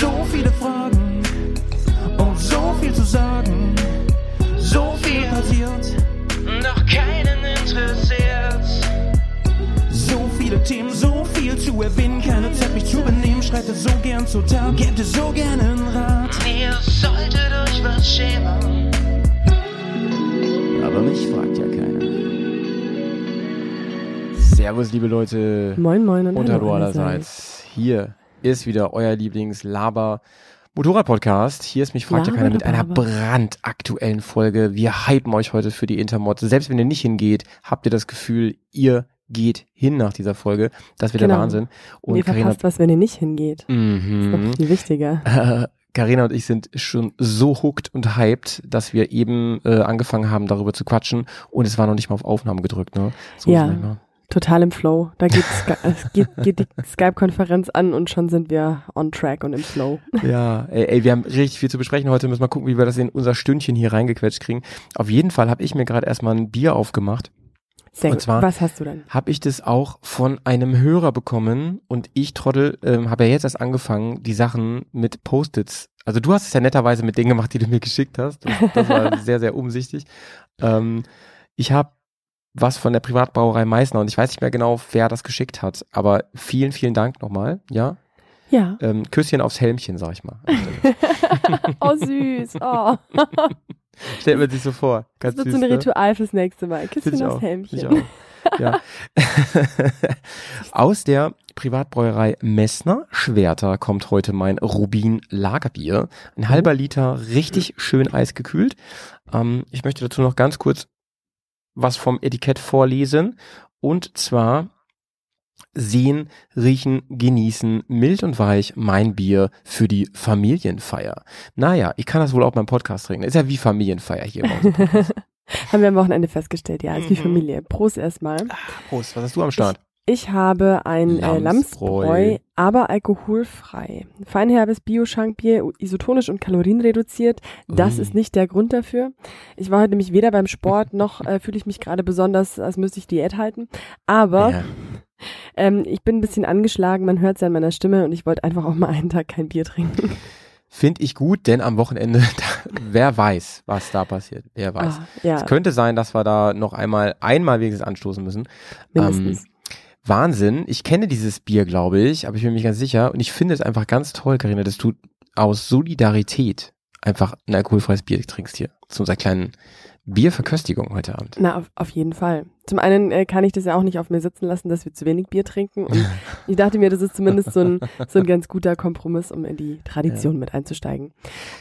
So viele Fragen und so viel zu sagen. So viel passiert, doch keinen interessiert. So viele Themen, so viel zu erwähnen, keine Zeit mich zu benehmen. Schreitet so gern zur Tat, gebt es so gerne einen Rat. Ihr solltet euch was schämen. Aber mich fragt ja keiner. Servus, liebe Leute. Moin, moin und unter hallo allerseits. Hier ist wieder euer Lieblings-Laber. Motorrad-Podcast. Hier ist mich fragt ja keiner mit einer brandaktuellen Folge. Wir hypen euch heute für die Intermod. Selbst wenn ihr nicht hingeht, habt ihr das Gefühl, ihr geht hin nach dieser Folge. Das wird der Genau. Wahnsinn. Und ihr Carina, verpasst was, wenn ihr nicht hingeht. Das ist mhm. noch viel wichtiger. Carina und ich sind schon so hooked und hyped, dass wir eben äh, angefangen haben, darüber zu quatschen und es war noch nicht mal auf Aufnahme gedrückt, ne? So Ja. Total im Flow. Da geht, geht, geht die Skype-Konferenz an und schon sind wir on track und im Flow. Ja, ey, ey, wir haben richtig viel zu besprechen heute. Müssen wir gucken, wie wir das in unser Stündchen hier reingequetscht kriegen. Auf jeden Fall habe ich mir gerade erstmal ein Bier aufgemacht. Sehr Und zwar- was hast du denn? Habe ich das auch von einem Hörer bekommen und ich Trottel ähm, habe ja jetzt erst angefangen, die Sachen mit Post-its. Also du hast es ja netterweise mit denen gemacht, die du mir geschickt hast. Das, das war sehr, sehr umsichtig. Ähm, ich habe was von der Privatbrauerei Meißner und ich weiß nicht mehr genau, wer das geschickt hat. Aber vielen, vielen Dank nochmal. Ja, Ja. ähm, Küsschen aufs Helmchen, sag ich mal. Oh, süß. Oh. Stellt man sich so vor. Das Ganz wird süß, so ein ne? Ritual fürs nächste Mal. Küsschen aufs auch, Helmchen. Ja. Aus der Privatbräuerei Messner Schwerter kommt heute mein Rubin Lagerbier. Ein halber Liter, richtig schön eisgekühlt. Ähm, ich möchte dazu noch ganz kurz was vom Etikett vorlesen. Und zwar sehen, riechen, genießen, mild und weich, mein Bier für die Familienfeier. Naja, ich kann das wohl auch beim Podcast trinken. Ist ja wie Familienfeier hier. Haben wir am Wochenende festgestellt. Ja, ist wie Mhm. Familie. Prost erstmal. Prost, was hast du am Start? Ich habe ein äh, Lamsbräu. Lamsbräu, aber alkoholfrei. Feinherbes Bio-Schankbier, isotonisch und kalorienreduziert. Das Ui. ist nicht der Grund dafür. Ich war heute nämlich weder beim Sport noch äh, fühle ich mich gerade besonders, als müsste ich Diät halten. Aber Ja. ähm, ich bin ein bisschen angeschlagen, man hört es ja an meiner Stimme und ich wollte einfach auch mal einen Tag kein Bier trinken. Finde ich gut, denn am Wochenende, da, wer weiß, was da passiert. Wer weiß. Ah, ja, Es könnte sein, dass wir da noch einmal, einmal wenigstens anstoßen müssen. mindestens. Ähm, Wahnsinn. Ich kenne dieses Bier, glaube ich, aber ich bin mir nicht ganz sicher. Und ich finde es einfach ganz toll, Karina, dass du aus Solidarität einfach ein alkoholfreies Bier trinkst hier. Zu unserer kleinen Bierverköstigung heute Abend. Na, auf, auf jeden Fall. Zum einen äh, kann ich das ja auch nicht auf mir sitzen lassen, dass wir zu wenig Bier trinken. Und ich dachte mir, das ist zumindest so ein, so ein ganz guter Kompromiss, um in die Tradition mit einzusteigen.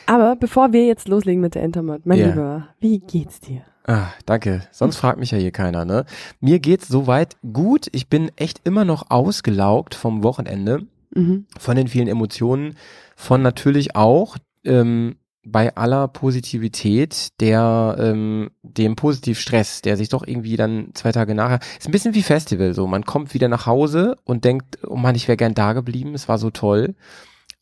Aber bevor wir jetzt loslegen mit der Intermod, mein Ja. Lieber, wie geht's dir? Ah, danke. Sonst fragt mich ja hier keiner, ne? Mir geht's soweit gut. Ich bin echt immer noch ausgelaugt vom Wochenende. Mhm. von den vielen Emotionen, von natürlich auch ähm, bei aller Positivität, der ähm, dem Positivstress, der sich doch irgendwie dann zwei Tage nachher, ist ein bisschen wie Festival so. Man kommt wieder nach Hause und denkt, oh Mann, ich wäre gern da geblieben, es war so toll.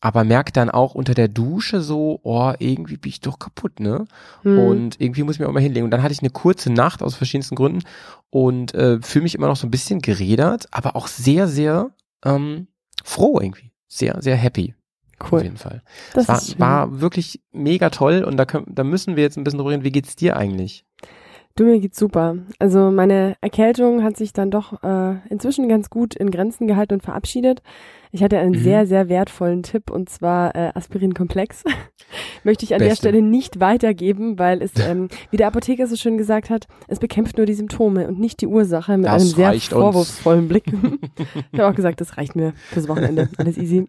Aber merkt dann auch unter der Dusche so, oh, irgendwie bin ich doch kaputt, ne? Hm. Und irgendwie muss ich mir auch mal hinlegen. Und dann hatte ich eine kurze Nacht aus verschiedensten Gründen und äh, fühle mich immer noch so ein bisschen gerädert, aber auch sehr, sehr ähm, froh irgendwie. Sehr, sehr happy. Auf cool. jeden Fall. Das war, war wirklich mega toll und da, können, da müssen wir jetzt ein bisschen drüber reden. Wie geht's dir eigentlich? Du, mir geht's super. Also meine Erkältung hat sich dann doch äh, inzwischen ganz gut in Grenzen gehalten und verabschiedet. Ich hatte einen Mhm. sehr, sehr wertvollen Tipp und zwar äh, Aspirin-Komplex. Möchte ich an der Beste. Stelle nicht weitergeben, weil es, ähm, wie der Apotheker so schön gesagt hat, es bekämpft nur die Symptome und nicht die Ursache mit Das einem sehr reicht uns. vorwurfsvollen Blick. ich habe auch gesagt, das reicht mir fürs Wochenende. Alles easy.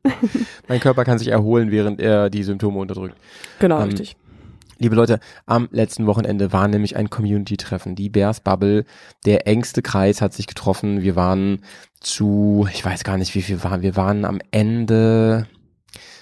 Mein Körper kann sich erholen, während er die Symptome unterdrückt. genau, Ähm, richtig. Liebe Leute, am letzten Wochenende war nämlich ein Community-Treffen. Die Bears Bubble, der engste Kreis hat sich getroffen. Wir waren zu, ich weiß gar nicht, wie viel waren. Wir waren am Ende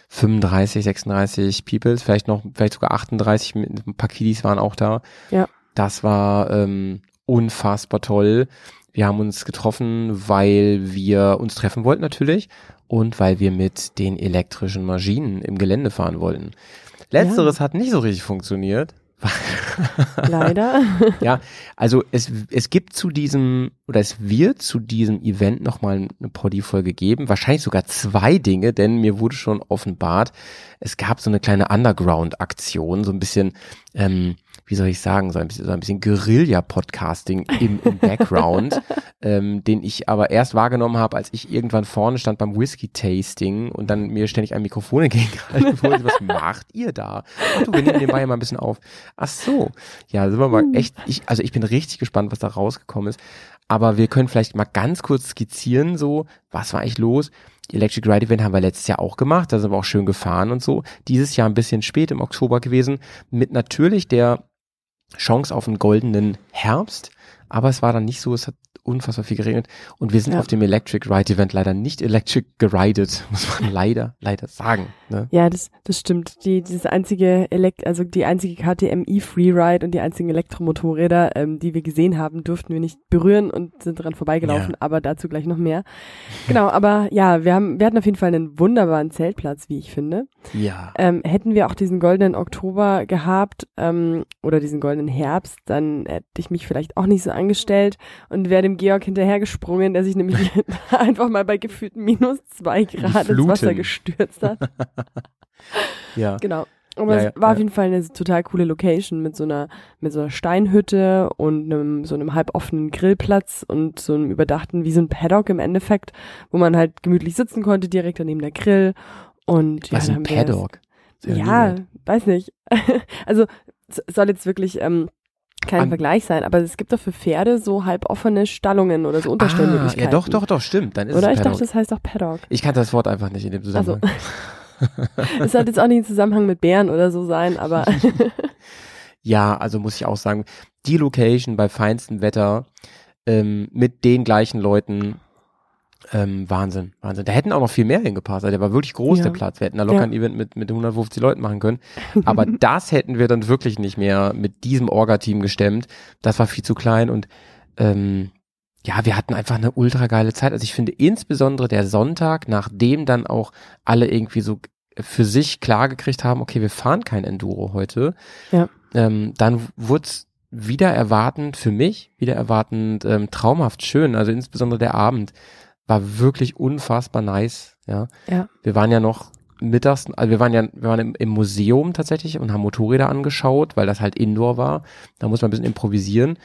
35, 36 Peoples, vielleicht noch, vielleicht sogar 38, mit ein paar Kiddies waren auch da. Ja. Das war ähm, unfassbar toll. Wir haben uns getroffen, weil wir uns treffen wollten natürlich und weil wir mit den elektrischen Maschinen im Gelände fahren wollten. Letzteres hat nicht so richtig funktioniert. Leider. ja, also es, es gibt zu diesem, oder es wird zu diesem Event nochmal eine Poddy-Folge geben, wahrscheinlich sogar zwei Dinge, denn mir wurde schon offenbart, es gab so eine kleine Underground-Aktion, so ein bisschen, ähm, wie soll ich sagen, so ein bisschen, so ein bisschen Guerilla-Podcasting im, im Background, ähm, den ich aber erst wahrgenommen habe, als ich irgendwann vorne stand beim Whisky-Tasting und dann mir ständig ein Mikrofon entgegengehalten wurde. Was macht ihr da? Ach du, wir nehmen den Bayern mal ein bisschen auf. Ach so. Ja, sind wir mal echt, ich, also ich bin richtig gespannt, was da rausgekommen ist. Aber wir können vielleicht mal ganz kurz skizzieren, so, was war eigentlich los? Die Electric Ride Event haben wir letztes Jahr auch gemacht, da sind wir auch schön gefahren und so. Dieses Jahr ein bisschen spät im Oktober gewesen, mit natürlich der Chance auf einen goldenen Herbst, aber es war dann nicht so, es hat unfassbar viel geregnet und wir sind Ja. auf dem Electric Ride Event leider nicht electric geridet, muss man leider, leider sagen. Ne? Ja, das, das stimmt. Die, dieses einzige Elekt also die einzige KTMI Freeride und die einzigen Elektromotorräder, ähm, die wir gesehen haben, durften wir nicht berühren und sind dran vorbeigelaufen, Ja. aber dazu gleich noch mehr. Genau, aber ja, wir haben, wir hatten auf jeden Fall einen wunderbaren Zeltplatz, wie ich finde. Ja. Ähm, hätten wir auch diesen goldenen Oktober gehabt ähm, oder diesen goldenen Herbst, dann hätte ich mich vielleicht auch nicht so angestellt und wäre dem Georg hinterhergesprungen, der sich nämlich einfach mal bei gefühlten minus zwei Grad ins. Wasser gestürzt hat. Ja. Genau. Aber Ja, es ja, war auf ja. jeden Fall eine total coole Location mit so einer, mit so einer Steinhütte und einem, so einem halboffenen Grillplatz und so einem überdachten, wie so ein Paddock im Endeffekt, wo man halt gemütlich sitzen konnte, direkt daneben der Grill. Und ja, Was dann ein Paddock. Ja, weiß nicht. also soll jetzt wirklich ähm, kein An- Vergleich sein, aber es gibt doch für Pferde so halboffene Stallungen oder so Ah, Unterstellmöglichkeiten. ja, doch, doch, doch, stimmt. Dann ist Oder ich Paddock. dachte, das heißt auch Paddock. ich kannte das Wort einfach nicht in dem Also, Zusammenhang. es sollte jetzt auch nicht im Zusammenhang mit Bären oder so sein, aber Ja, also muss ich auch sagen, die Location bei feinstem Wetter ähm, mit den gleichen Leuten, ähm, Wahnsinn, Wahnsinn. Da hätten auch noch viel mehr hingepasst. Also der war wirklich groß, Ja. der Platz. Wir hätten da locker Ja. ein Event mit, mit 150 Leuten machen können. Aber das hätten wir dann wirklich nicht mehr mit diesem Orga-Team gestemmt. Das war viel zu klein und ähm, ja, wir hatten einfach eine ultra geile Zeit. Also ich finde insbesondere der Sonntag, nachdem dann auch alle irgendwie so für sich klar gekriegt haben, okay, wir fahren kein Enduro heute, Ja. ähm, dann wurde es wieder erwartend für mich, wieder erwartend ähm, traumhaft schön. Also insbesondere der Abend war wirklich unfassbar nice. Ja, Ja. wir waren ja noch mittags, also wir waren ja, wir waren im, im Museum tatsächlich und haben Motorräder angeschaut, weil das halt Indoor war. Da muss man ein bisschen improvisieren.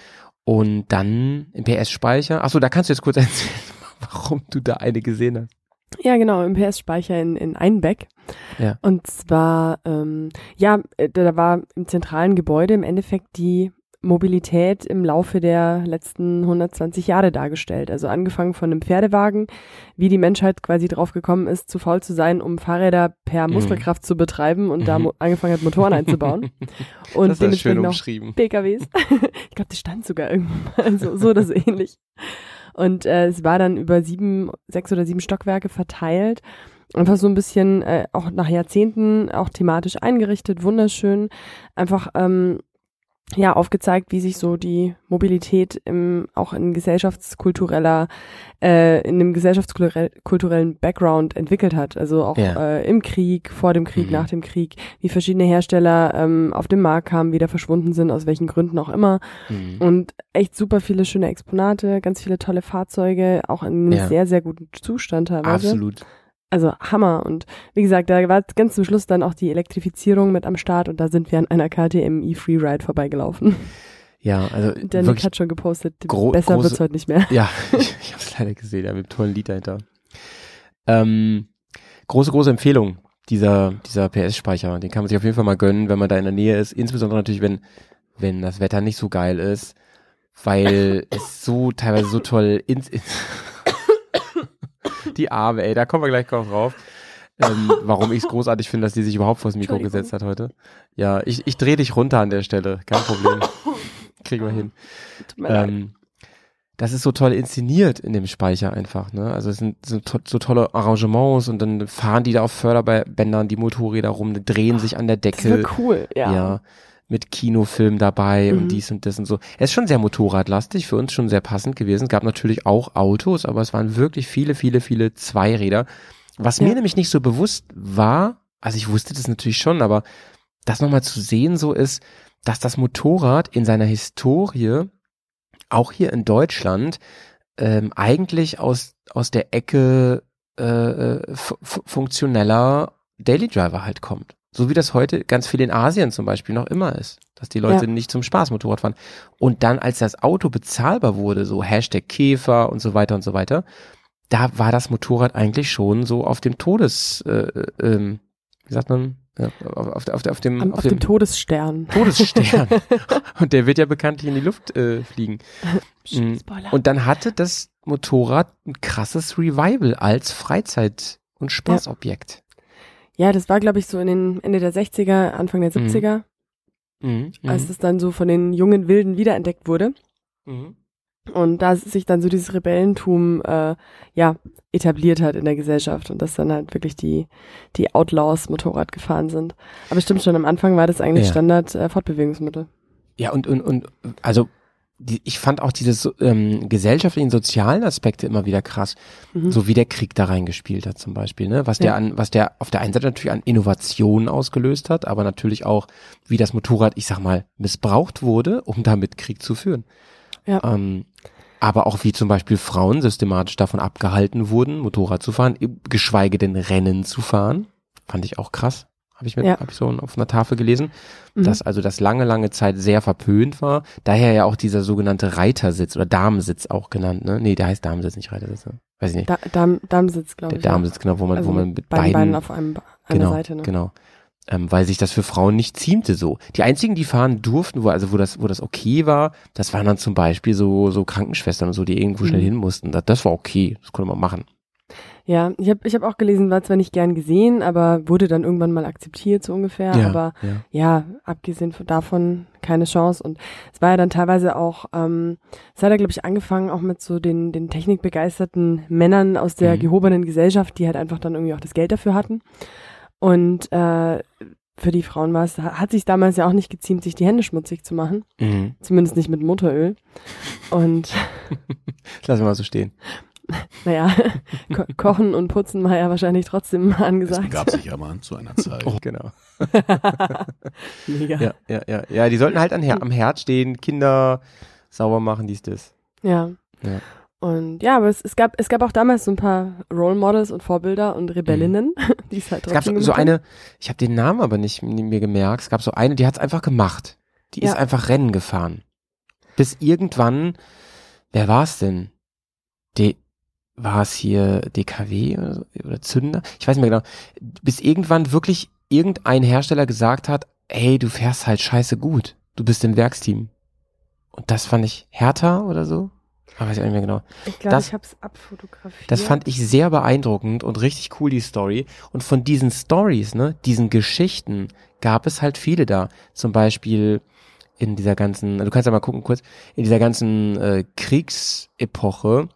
Und dann im PS-Speicher. Achso, da kannst du jetzt kurz erzählen, warum du da eine gesehen hast. Ja, genau, im PS-Speicher in, in Einbeck. Ja. Und zwar, ähm, ja, äh, da war im zentralen Gebäude im Endeffekt die Mobilität im Laufe der letzten 120 Jahre dargestellt. Also angefangen von einem Pferdewagen, wie die Menschheit quasi drauf gekommen ist, zu faul zu sein, um Fahrräder per Mhm. Muskelkraft zu betreiben und da Mhm. mo- angefangen hat, Motoren einzubauen. Und das ist schön umschrieben. PKWs. ich glaube, die stand sogar irgendwann so, so oder so ähnlich. Und äh, es war dann über sieben, sechs oder sieben Stockwerke verteilt. Einfach so ein bisschen äh, auch nach Jahrzehnten auch thematisch eingerichtet, wunderschön. Einfach ähm, ja aufgezeigt, wie sich so die Mobilität im auch in gesellschaftskultureller äh, in einem gesellschaftskulturellen Background entwickelt hat. Also auch Ja. äh, im Krieg, vor dem Krieg, Mhm. nach dem Krieg, wie verschiedene Hersteller ähm, auf den Markt kamen, wieder verschwunden sind, aus welchen Gründen auch immer. Mhm. Und echt super viele schöne Exponate, ganz viele tolle Fahrzeuge, auch in einem Ja. sehr, sehr guten Zustand teilweise. Absolut. Also Hammer. Und wie gesagt, da war ganz zum Schluss dann auch die Elektrifizierung mit am Start und da sind wir an einer KTM E-Freeride vorbeigelaufen. Ja, also Der Nick hat schon gepostet, besser große- wird's heute nicht mehr. Ja, ich, ich habe es leider gesehen, ja, mit einem tollen Lied dahinter. Ähm, große, große Empfehlung, dieser, dieser PS-Speicher. Den kann man sich auf jeden Fall mal gönnen, wenn man da in der Nähe ist. Insbesondere natürlich, wenn, wenn das Wetter nicht so geil ist, weil es so teilweise so toll ins, ins die Arme, ey, da kommen wir gleich drauf drauf. Ähm, warum ich es großartig finde, dass die sich überhaupt vors Mikro gesetzt hat heute. Ja, ich, ich drehe dich runter an der Stelle, kein Problem. Kriegen wir hin. Ähm, das ist so toll inszeniert in dem Speicher einfach, ne? Also es sind so, to so tolle Arrangements und dann fahren die da auf Förderbändern die Motorräder rum, drehen sich an der Das Decke. war cool, ja. Ja. Mit Kinofilm dabei Mhm. und dies und das und so. Es ist schon sehr motorradlastig, für uns schon sehr passend gewesen. Es gab natürlich auch Autos, aber es waren wirklich viele, viele, viele Zweiräder. Was Ja. mir nämlich nicht so bewusst war, also ich wusste das natürlich schon, aber das nochmal zu sehen so ist, dass das Motorrad in seiner Historie auch hier in Deutschland ähm, eigentlich aus aus der Ecke äh, äh funktioneller Daily Driver halt kommt. So wie das heute ganz viel in Asien zum Beispiel noch immer ist, dass die Leute ja. nicht zum Spaß Motorrad fahren. Und dann, als das Auto bezahlbar wurde, so Hashtag Käfer und so weiter und so weiter, da war das Motorrad eigentlich schon so auf dem Todes, äh, äh, ähm, wie sagt man, ja, auf, auf, auf, auf, dem, auf, auf dem, dem Todesstern. Todesstern. und der wird ja bekanntlich in die Luft äh, fliegen. Mm. und dann hatte das Motorrad ein krasses Revival als Freizeit- und Spaßobjekt. Ja. Ja, das war, glaube ich, so in den Ende der 60er, Anfang der 70er, mhm. Mhm. als es dann so von den jungen Wilden wiederentdeckt wurde. Mhm. Und da sich dann so dieses Rebellentum äh, ja etabliert hat in der Gesellschaft und dass dann halt wirklich die die Outlaws Motorrad gefahren sind. Aber stimmt schon, am Anfang war das eigentlich ja. Standard äh, Fortbewegungsmittel. Ja und und und also die, ich fand auch diese ähm, gesellschaftlichen sozialen Aspekte immer wieder krass, mhm. so wie der Krieg da reingespielt hat zum Beispiel, ne? Was ja. der an, was der auf der einen Seite natürlich an Innovationen ausgelöst hat, aber natürlich auch, wie das Motorrad, ich sag mal, missbraucht wurde, um damit Krieg zu führen. Ja. Ähm, aber auch wie zum Beispiel Frauen systematisch davon abgehalten wurden, Motorrad zu fahren, geschweige denn Rennen zu fahren. Fand ich auch krass. Habe ich, mit, ja. hab ich so auf einer Tafel gelesen, mhm. dass also das lange, lange Zeit sehr verpönt war. Daher ja auch dieser sogenannte Reitersitz oder Damensitz auch genannt. Ne? Nee, der heißt Damensitz, nicht Reitersitz. Ne? Weiß ich nicht. Da, Dam, Damensitz, glaube ich. Der Damensitz, genau, wo man, also wo man mit beiden, beiden auf einem, einer genau, Seite. Ne? Genau ähm, weil sich das für Frauen nicht ziemte so. Die einzigen, die fahren durften, wo also wo das wo das okay war, das waren dann zum Beispiel so so Krankenschwestern und so, die irgendwo mhm. schnell hin mussten. Das, das war okay, das konnte man machen. Ja, ich habe ich hab auch gelesen, war zwar nicht gern gesehen, aber wurde dann irgendwann mal akzeptiert so ungefähr. Ja, aber ja. ja, abgesehen von davon keine Chance. Und es war ja dann teilweise auch, ähm, es hat ja glaube ich angefangen auch mit so den den technikbegeisterten Männern aus der mhm. gehobenen Gesellschaft, die halt einfach dann irgendwie auch das Geld dafür hatten. Und äh, für die Frauen war es, hat sich damals ja auch nicht geziemt, sich die Hände schmutzig zu machen. Mhm. Zumindest nicht mit Motoröl. Und lassen wir mal so stehen. Naja, ko kochen und putzen war ja wahrscheinlich trotzdem angesagt. Das gab sich ja mal zu einer Zeit. Oh, genau. Mega. Ja, ja, ja. Ja, die sollten halt an, am Herd stehen, Kinder sauber machen, dies, das. Ja. ja. Und ja, aber es, es, gab, es gab auch damals so ein paar Role Models und Vorbilder und Rebellinnen, mhm. die es halt trotzdem Es gab so, so eine, ich habe den Namen aber nicht mir gemerkt, es gab so eine, die hat es einfach gemacht. Die ja. ist einfach Rennen gefahren. Bis irgendwann, wer war es denn? De, war es hier DKW oder, oder Zünder? Ich weiß nicht mehr genau. Bis irgendwann wirklich irgendein Hersteller gesagt hat, hey, du fährst halt scheiße gut. Du bist im Werksteam. Und das fand ich härter oder so. Ah, weiß ich nicht mehr genau. Ich glaube, ich habe es abfotografiert. Das fand ich sehr beeindruckend und richtig cool, die Story. Und von diesen Stories, ne, diesen Geschichten, gab es halt viele da. Zum Beispiel in dieser ganzen, du kannst ja mal gucken kurz, in dieser ganzen äh, Kriegsepoche,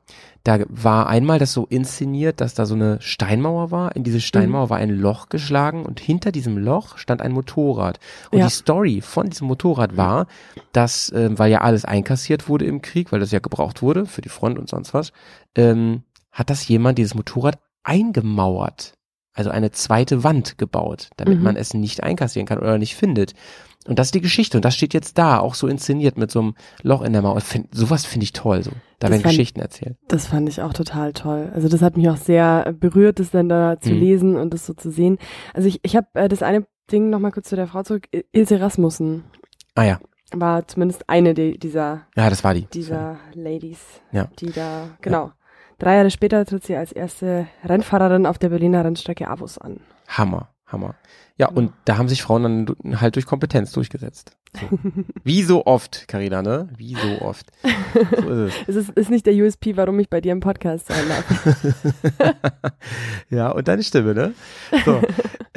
da war einmal das so inszeniert, dass da so eine Steinmauer war. In diese Steinmauer mhm. war ein Loch geschlagen und hinter diesem Loch stand ein Motorrad. Und ja. die Story von diesem Motorrad war, dass, äh, weil ja alles einkassiert wurde im Krieg, weil das ja gebraucht wurde für die Front und sonst was, ähm, hat das jemand dieses Motorrad eingemauert. Also eine zweite Wand gebaut, damit mhm. man es nicht einkassieren kann oder nicht findet. Und das ist die Geschichte und das steht jetzt da, auch so inszeniert mit so einem Loch in der Mauer. Find, sowas finde ich toll, so. Da das werden fand, Geschichten erzählt. Das fand ich auch total toll. Also das hat mich auch sehr berührt, das dann da zu mhm. lesen und das so zu sehen. Also ich, ich habe äh, das eine Ding nochmal kurz zu der Frau zurück. Ilse Rasmussen. Ah ja. War zumindest eine die, dieser. Ja, das war die. Dieser Ladies. Ja. Die da, genau. Ja. Drei Jahre später tritt sie als erste Rennfahrerin auf der Berliner Rennstrecke Avus an. Hammer, Hammer. Ja, und da haben sich Frauen dann halt durch Kompetenz durchgesetzt. So. Wie so oft, Carina, ne? Wie so oft. So ist es. es ist, ist nicht der USP, warum ich bei dir im Podcast sein darf. ja, und deine Stimme, ne? So.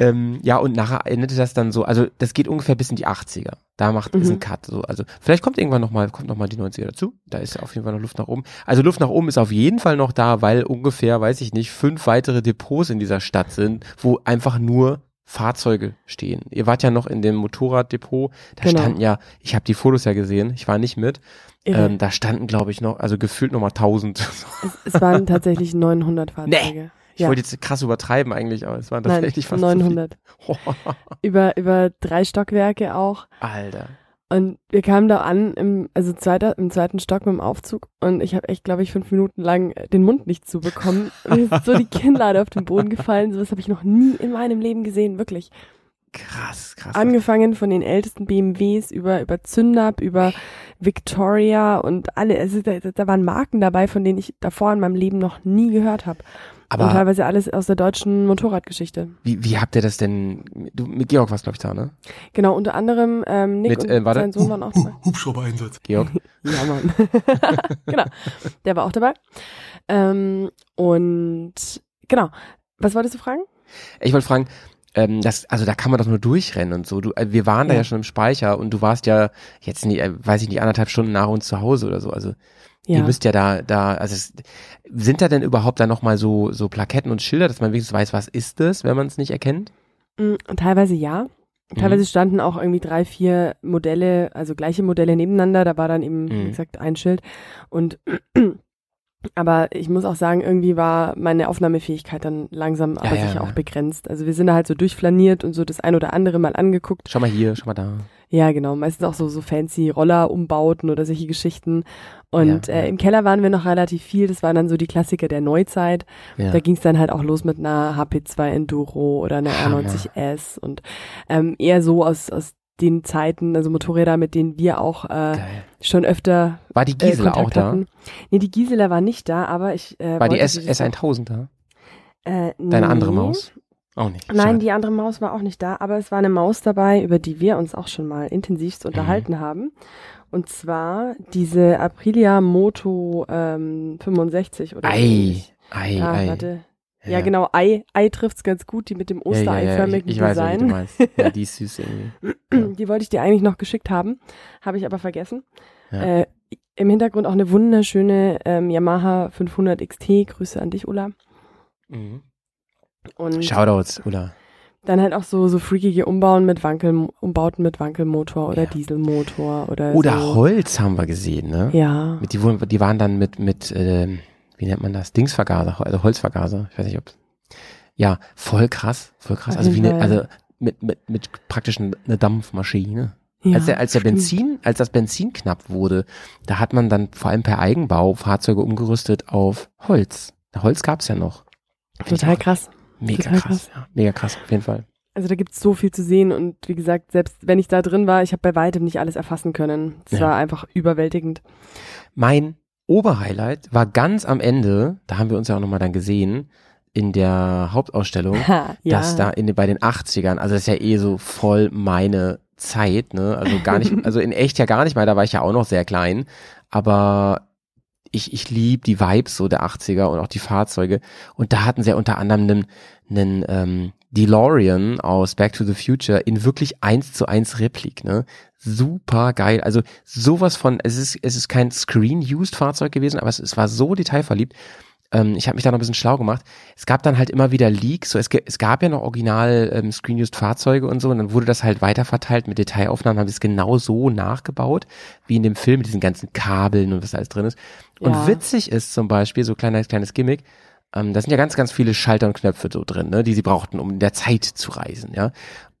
Ähm, ja, und nachher endete das dann so, also das geht ungefähr bis in die 80er. Da macht mhm. ist ein. Cut. So. Also vielleicht kommt irgendwann nochmal, kommt noch mal die 90er dazu. Da ist auf jeden Fall noch Luft nach oben. Also Luft nach oben ist auf jeden Fall noch da, weil ungefähr, weiß ich nicht, fünf weitere Depots in dieser Stadt sind, wo einfach nur Fahrzeuge stehen. Ihr wart ja noch in dem Motorraddepot, da genau. standen ja, ich habe die Fotos ja gesehen, ich war nicht mit. Ähm, da standen, glaube ich, noch, also gefühlt nochmal 1000. Es, es waren tatsächlich 900 Fahrzeuge. Nee. Ich ja. wollte jetzt krass übertreiben eigentlich, aber es waren tatsächlich Nein, fast 900. So über, über drei Stockwerke auch. Alter. Und wir kamen da an, im, also zweiter, im zweiten Stock mit dem Aufzug und ich habe echt, glaube ich, fünf Minuten lang den Mund nicht zubekommen. Mir ist so die Kinnlade auf den Boden gefallen. Sowas habe ich noch nie in meinem Leben gesehen, wirklich. Krass, krass. Angefangen von den ältesten BMWs über, über Zündab, über Victoria und alle. Also da, da waren Marken dabei, von denen ich davor in meinem Leben noch nie gehört habe. Aber und teilweise alles aus der deutschen Motorradgeschichte. wie, wie habt ihr das denn? Du mit Georg warst, glaube ich, da, ne? Genau, unter anderem ähm, Nick Mit, und äh, warte. sein Sohn waren auch dabei. Hubschrauber-Einsatz. Georg? Ja, Mann. genau, der war auch dabei. Ähm, und genau, was wolltest du fragen? Ich wollte fragen, ähm, das, also da kann man doch nur durchrennen und so. Du, äh, wir waren da Ja. ja schon im Speicher und du warst ja jetzt nicht, äh, weiß ich nicht, anderthalb Stunden nach uns zu Hause oder so. Also ihr Ja, müsst ja da, da, also es, sind da denn überhaupt da nochmal so, so Plaketten und Schilder, dass man wenigstens weiß, was ist das, wenn man es nicht erkennt? Mm, teilweise ja. Teilweise Mhm. standen auch irgendwie drei, vier Modelle, also gleiche Modelle nebeneinander. Da war dann eben, Mhm. wie gesagt, ein Schild. Und aber ich muss auch sagen, irgendwie war meine Aufnahmefähigkeit dann langsam, aber ja, sicher ja. auch begrenzt. Also wir sind da halt so durchflaniert und so das ein oder andere mal angeguckt. Schau mal hier, schau mal da. Ja, genau. Meistens auch so, so fancy Roller-Umbauten oder solche Geschichten. Und Ja, äh, ja. im Keller waren wir noch relativ viel. Das waren dann so die Klassiker der Neuzeit. Ja. Da ging es dann halt auch los mit einer HP2 Enduro oder einer Hammer. R90S und ähm, eher so aus, aus den Zeiten, also Motorräder, mit denen wir auch äh, Geil. schon öfter War die äh, Gisela Kontakt auch da? hatten. Nee, die Gisela war nicht da, aber ich äh, War die S, sie das S1000 da? äh, Deine andere nee. Maus? Auch nicht. Nein, Schade. die andere Maus war auch nicht da, aber es war eine Maus dabei, über die wir uns auch schon mal intensivst Mhm. unterhalten haben. Und zwar diese Aprilia Moto ähm, 65 oder Ei, ei, Ah, ei. warte. Ja, genau, Ei, Ei trifft's ganz gut, die mit dem Ja, ja, ja, Ostereiförmigen ich, ich weiß, welche du Design. meinst. Ja, die ist süß irgendwie. Die wollte ich dir eigentlich noch geschickt haben, habe ich aber vergessen. Ja. Äh, Im Hintergrund auch eine wunderschöne ähm, Yamaha 500 XT. Grüße an dich, Ulla. Mhm. Und Shoutouts, oder? dann halt auch so so freakige Umbauen mit Wankel, Umbauten mit Wankelmotor oder Ja. Dieselmotor oder Oder so. Holz haben wir gesehen, ne? Ja. Mit, die, die waren dann mit, mit ähm, wie nennt man das? Dingsvergaser, also Holzvergaser. Ich weiß nicht, ob. Ja, voll krass, voll krass. Auf Also wie eine, also mit, mit, mit praktisch eine Dampfmaschine. ja. als der, als der stimmt. Benzin, als das Benzin knapp wurde, da hat man dann vor allem per Eigenbau Fahrzeuge umgerüstet auf Holz. Holz gab's ja noch. Total krass. Mega total krass. Ja, mega krass, auf jeden Fall. Also da gibt's so viel zu sehen und wie gesagt, selbst wenn ich da drin war, ich habe bei weitem nicht alles erfassen können. Es Ja. war einfach überwältigend. Mein Oberhighlight war ganz am Ende, da haben wir uns ja auch nochmal dann gesehen, in der Hauptausstellung, Ha, ja. dass da in, bei den 80ern, also das ist ja eh so voll meine Zeit, ne? Also gar nicht, also in echt ja gar nicht mal, da war ich ja auch noch sehr klein, aber ich, ich lieb die Vibes so der 80er und auch die Fahrzeuge. Und da hatten sie ja unter anderem einen, einen ähm, DeLorean aus Back to the Future in wirklich eins zu eins Replik, ne? Super geil. Also sowas von, es ist, es ist kein Screen-Used-Fahrzeug gewesen, aber es, es war so detailverliebt. Ähm, ich habe mich da noch ein bisschen schlau gemacht. Es gab dann halt immer wieder Leaks. So, es, es gab ja noch original ähm, Screen-Used-Fahrzeuge und so. Und dann wurde das halt weiterverteilt mit Detailaufnahmen, haben die es genau so nachgebaut, wie in dem Film mit diesen ganzen Kabeln und was da alles drin ist. Und Ja. witzig ist zum Beispiel, so kleines, kleines Gimmick, ähm, da sind ja ganz, ganz viele Schalter und Knöpfe so drin, ne, die sie brauchten, um in der Zeit zu reisen, ja.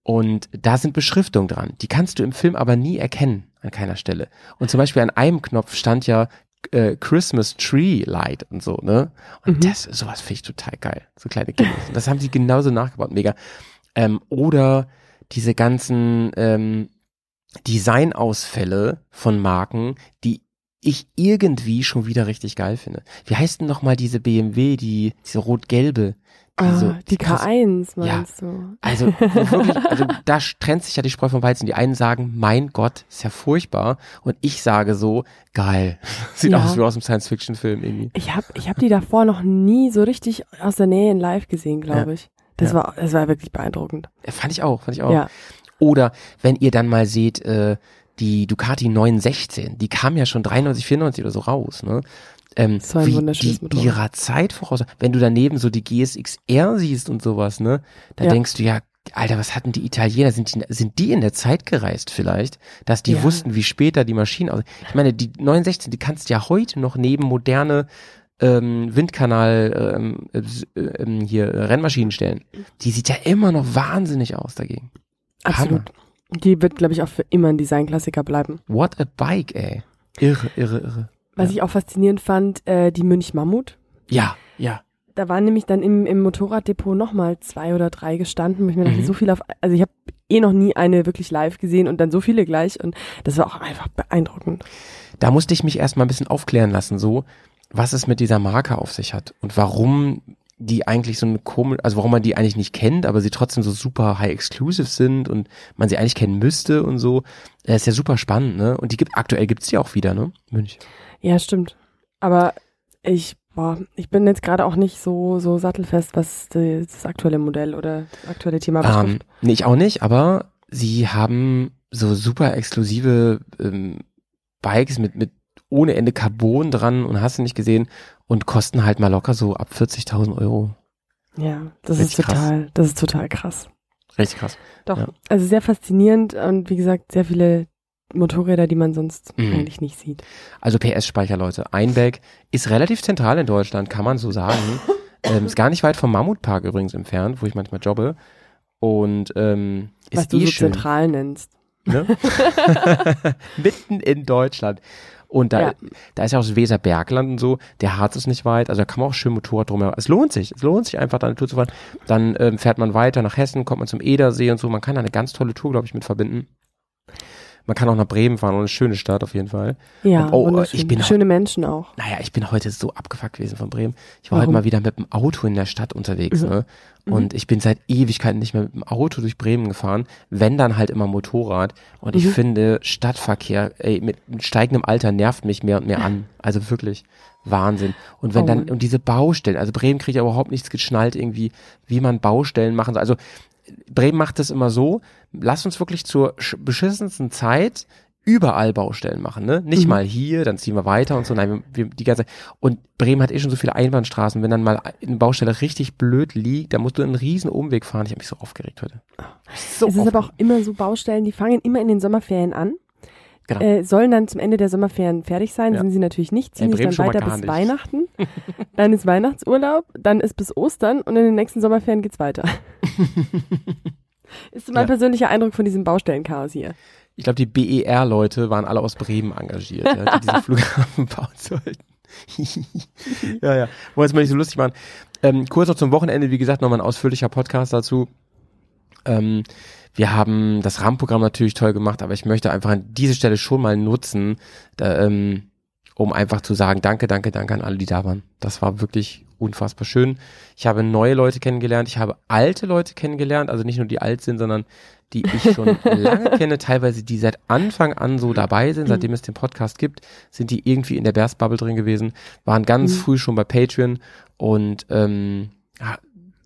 Und da sind Beschriftungen dran. Die kannst du im Film aber nie erkennen, an keiner Stelle. Und zum Beispiel an einem Knopf stand ja äh, Christmas Tree Light und so, ne? Und Mhm. das, sowas finde ich total geil. So kleine. Und das haben sie genauso nachgebaut, mega. Ähm, oder diese ganzen ähm, Designausfälle von Marken, die ich irgendwie schon wieder richtig geil finde. Wie heißt denn nochmal diese BMW, die, diese rot-gelbe? ah, so- die krass- K1 meinst du? Also wirklich, also da trennt sich ja die Spreu vom Weizen. Die einen sagen, mein Gott, ist ja furchtbar. Und ich sage so, geil. Sieht Ja. aus wie aus einem Science-Fiction-Film irgendwie. Ich habe ich hab die davor noch nie so richtig aus der Nähe in live gesehen, glaube ich. Das Ja. war das war wirklich beeindruckend. Äh, Fand ich auch, fand ich auch. Ja. Oder wenn ihr dann mal seht, äh, die Ducati 916, die kam ja schon 93, 94 oder so raus, ne? Ähm, So ein wie wunderschönes die Motorrad. ihrer Zeit voraus. Wenn du daneben so die GSX-R siehst und sowas, ne? Da Ja. denkst du ja, Alter, was hatten die Italiener? Sind die, sind die in der Zeit gereist vielleicht? Dass die Ja. wussten, wie später die Maschinen aus. Ich meine, die 916, die kannst du ja heute noch neben moderne ähm, Windkanal ähm, äh, hier Rennmaschinen stellen. Die sieht ja immer noch wahnsinnig aus dagegen. Absolut. Die wird, glaube ich, auch für immer ein Designklassiker bleiben. What a bike, ey. Irre, irre, irre. Was Ja. ich auch faszinierend fand, äh, die Münch Mammut. Ja, ja. Da waren nämlich dann im, im Motorraddepot nochmal zwei oder drei gestanden, wo ich mir dachte, Mhm. so viel auf, also ich habe eh noch nie eine wirklich live gesehen und dann so viele gleich und das war auch einfach beeindruckend. Da musste ich mich erstmal ein bisschen aufklären lassen, so, was es mit dieser Marke auf sich hat und warum die eigentlich so eine komische, also warum man die eigentlich nicht kennt, aber sie trotzdem so super high exclusive sind und man sie eigentlich kennen müsste und so. Das ist ja super spannend, ne? Und die gibt, aktuell gibt's die auch wieder, ne? Münch. Ja, stimmt. Aber ich, boah, ich bin jetzt gerade auch nicht so, so sattelfest, was die, das aktuelle Modell oder das aktuelle Thema betrifft. Ähm, nee, ich auch nicht, aber sie haben so super exklusive ähm, Bikes mit, mit ohne Ende Carbon dran und hast du nicht gesehen und kosten halt mal locker so ab 40.000 Euro. Ja, das Richtig ist krass. total, das ist total krass. Richtig krass. Doch, Ja. also sehr faszinierend und wie gesagt, sehr viele Motorräder, die man sonst Mhm. eigentlich nicht sieht. Also PS-Speicher, Leute. Einbeck ist relativ zentral in Deutschland, kann man so sagen. ähm, ist gar nicht weit vom Mammutpark übrigens entfernt, wo ich manchmal jobbe. Und ähm, ist was du eh so schön. zentral nennst. Ne? Mitten in Deutschland. Und da, Ja. da ist ja auch das Weserbergland und so. Der Harz ist nicht weit. Also da kann man auch schön Motorrad drumherum. Es lohnt sich. Es lohnt sich einfach, da eine Tour zu fahren. Dann ähm, fährt man weiter nach Hessen, kommt man zum Edersee und so. Man kann da eine ganz tolle Tour, glaube ich, mit verbinden. Man kann auch nach Bremen fahren und eine schöne Stadt auf jeden Fall. Ja, Und, oh, ich bin schöne Menschen auch. Naja, ich bin heute so abgefuckt gewesen von Bremen. Ich war Warum? heute mal wieder mit dem Auto in der Stadt unterwegs, Mhm. ne? Und ich bin seit Ewigkeiten nicht mehr mit dem Auto durch Bremen gefahren, wenn dann halt immer Motorrad. Und ich Mhm. finde, Stadtverkehr, ey, mit steigendem Alter nervt mich mehr und mehr an. Also wirklich Wahnsinn. Und wenn Oh dann, und diese Baustellen, also Bremen kriegt ja überhaupt nichts geschnallt irgendwie, wie man Baustellen machen soll. Also Bremen macht das immer so, lass uns wirklich zur sch- beschissensten Zeit überall Baustellen machen, ne? Nicht Mhm. mal hier, dann ziehen wir weiter und so. Nein, wir, wir die ganze Und Bremen hat eh schon so viele Einbahnstraßen. Wenn dann mal eine Baustelle richtig blöd liegt, dann musst du einen riesen Umweg fahren. Ich habe mich so aufgeregt heute. So es ist aber auch immer so Baustellen, die fangen immer in den Sommerferien an. Genau. Äh, sollen dann zum Ende der Sommerferien fertig sein, Ja. sind sie natürlich nicht, ziehen sich dann weiter bis nicht. Weihnachten. dann ist Weihnachtsurlaub, dann ist bis Ostern und in den nächsten Sommerferien geht's weiter. ist mein Ja. persönlicher Eindruck von diesem Baustellenchaos hier. Ich glaube, die BER-Leute waren alle aus Bremen engagiert, ja, die diesen Flughafen bauen sollten. ja, ja. Wollen es mal nicht so lustig machen. Ähm, kurz noch zum Wochenende, wie gesagt, nochmal ein ausführlicher Podcast dazu. Ähm, wir haben das Rahmenprogramm natürlich toll gemacht, aber ich möchte einfach an diese Stelle schon mal nutzen, da, ähm, um einfach zu sagen, danke, danke, danke an alle, die da waren. Das war wirklich unfassbar schön. Ich habe neue Leute kennengelernt, ich habe alte Leute kennengelernt, also nicht nur die alt sind, sondern die ich schon lange kenne, teilweise die seit Anfang an so dabei sind, seitdem es den Podcast gibt, sind die irgendwie in der Bears Bubble drin gewesen, waren ganz Mhm. früh schon bei Patreon und ähm,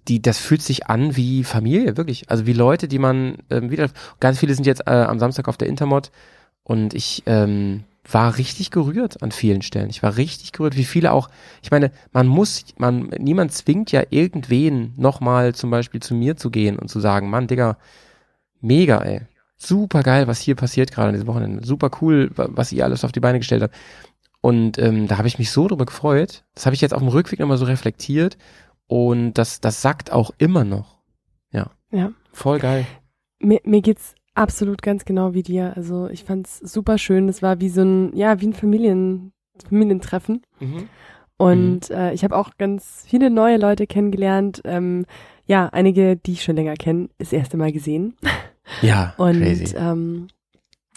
die, das fühlt sich an wie Familie, wirklich. Also wie Leute, die man ähm, wieder, ganz viele sind jetzt äh, am Samstag auf der Intermod und ich ähm, war richtig gerührt an vielen Stellen. Ich war richtig gerührt, wie viele auch, ich meine, man muss, man, niemand zwingt ja irgendwen nochmal zum Beispiel zu mir zu gehen und zu sagen, Mann, Digga, mega, ey. Super geil, was hier passiert gerade an diesem Wochenende. Super cool, wa- was ihr alles auf die Beine gestellt habt. Und ähm, da habe ich mich so drüber gefreut. Das habe ich jetzt auf dem Rückweg nochmal so reflektiert. Und das, das sagt auch immer noch. Ja. Ja. Voll geil. Mir, mir geht's absolut ganz genau wie dir. Also ich fand's super schön. Es war wie so ein, ja, wie ein Familien, Familientreffen. Und äh, ich habe auch ganz viele neue Leute kennengelernt. Ähm, ja, einige, die ich schon länger kenne, das erste Mal gesehen. Ja, Und crazy. ähm,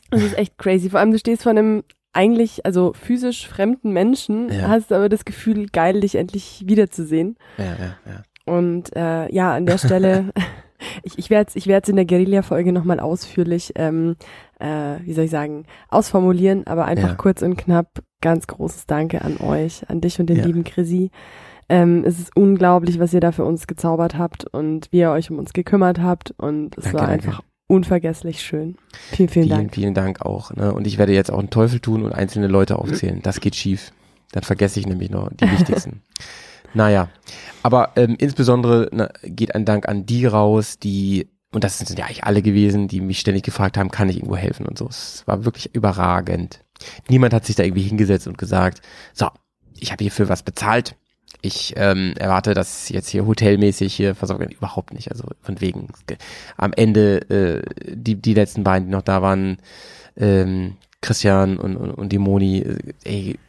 es ist echt crazy. Vor allem, du stehst vor einem eigentlich, also physisch fremden Menschen, Ja. hast aber das Gefühl, geil, dich endlich wiederzusehen. Ja, ja, ja. Und äh, ja, an der Stelle, ich, ich werde es ich werd's in der Guerilla-Folge nochmal ausführlich, ähm, äh, wie soll ich sagen, ausformulieren, aber einfach Ja. kurz und knapp, ganz großes Danke an euch, an dich und den Ja. lieben Chrissy. Ähm, es ist unglaublich, was ihr da für uns gezaubert habt und wie ihr euch um uns gekümmert habt und es Danke, war danke. Unvergesslich schön. Vielen, vielen, Vielen, Dank. vielen Dank auch. Ne? Und ich werde jetzt auch einen Teufel tun und einzelne Leute aufzählen. Das geht schief. Dann vergesse ich nämlich noch die wichtigsten. naja, aber ähm, insbesondere na, geht ein Dank an die raus, die, und das sind ja eigentlich alle gewesen, die mich ständig gefragt haben, kann ich irgendwo helfen und so. Es war wirklich überragend. Niemand hat sich da irgendwie hingesetzt und gesagt, so, ich habe hierfür was bezahlt, ich ähm, erwarte das jetzt hier hotelmäßig hier versorgt werden. Überhaupt nicht. Also von wegen am Ende äh, die, die letzten beiden, die noch da waren, ähm, Christian und, und, und die Moni, äh, ey,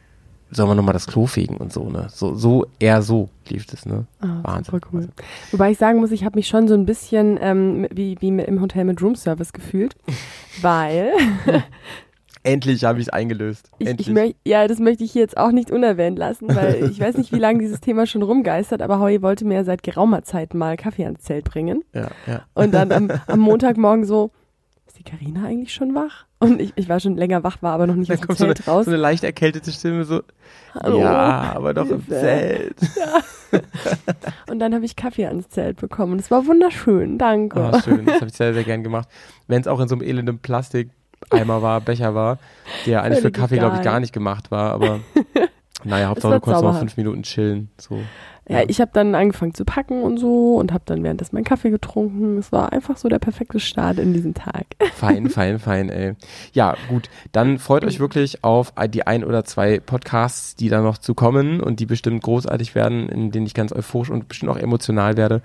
sollen wir nochmal das Klo fegen und so, ne? So, so, eher so lief das, ne? Ah, Wahnsinn. Cool. Wobei ich sagen muss, ich habe mich schon so ein bisschen ähm, wie, wie im Hotel mit Roomservice gefühlt, weil Endlich habe ich es eingelöst. ich, Endlich. ich möcht, ja, das möchte ich hier jetzt auch nicht unerwähnt lassen, weil ich weiß nicht, wie lange dieses Thema schon rumgeistert, aber Howie wollte mir seit geraumer Zeit mal Kaffee ans Zelt bringen. ja, ja. Und dann am, am Montagmorgen so, ist die Karina eigentlich schon wach? Und ich, ich war schon länger wach, war aber noch nicht Da aus dem kommt so eine, Zelt raus. so eine leicht erkältete Stimme, so, Hallo. ja, aber doch im. Zelt. Und dann habe ich Kaffee ans Zelt bekommen. Und es war wunderschön, danke. Ah, schön, das habe ich sehr, sehr gern gemacht. Wenn es auch in so einem elenden Plastikeimer war, Becher war, der eigentlich für Kaffee, glaube ich, gar nicht gemacht war, aber naja, Hauptsache du konntest noch fünf Minuten chillen. So. Ja, ich habe dann angefangen zu packen und so und habe dann währenddessen meinen Kaffee getrunken. Es war einfach so der perfekte Start in diesen Tag. Fein, fein, fein, ey. Ja, gut. Dann freut euch wirklich auf die ein oder zwei Podcasts, die da noch zu kommen und die bestimmt großartig werden, in denen ich ganz euphorisch und bestimmt auch emotional werde.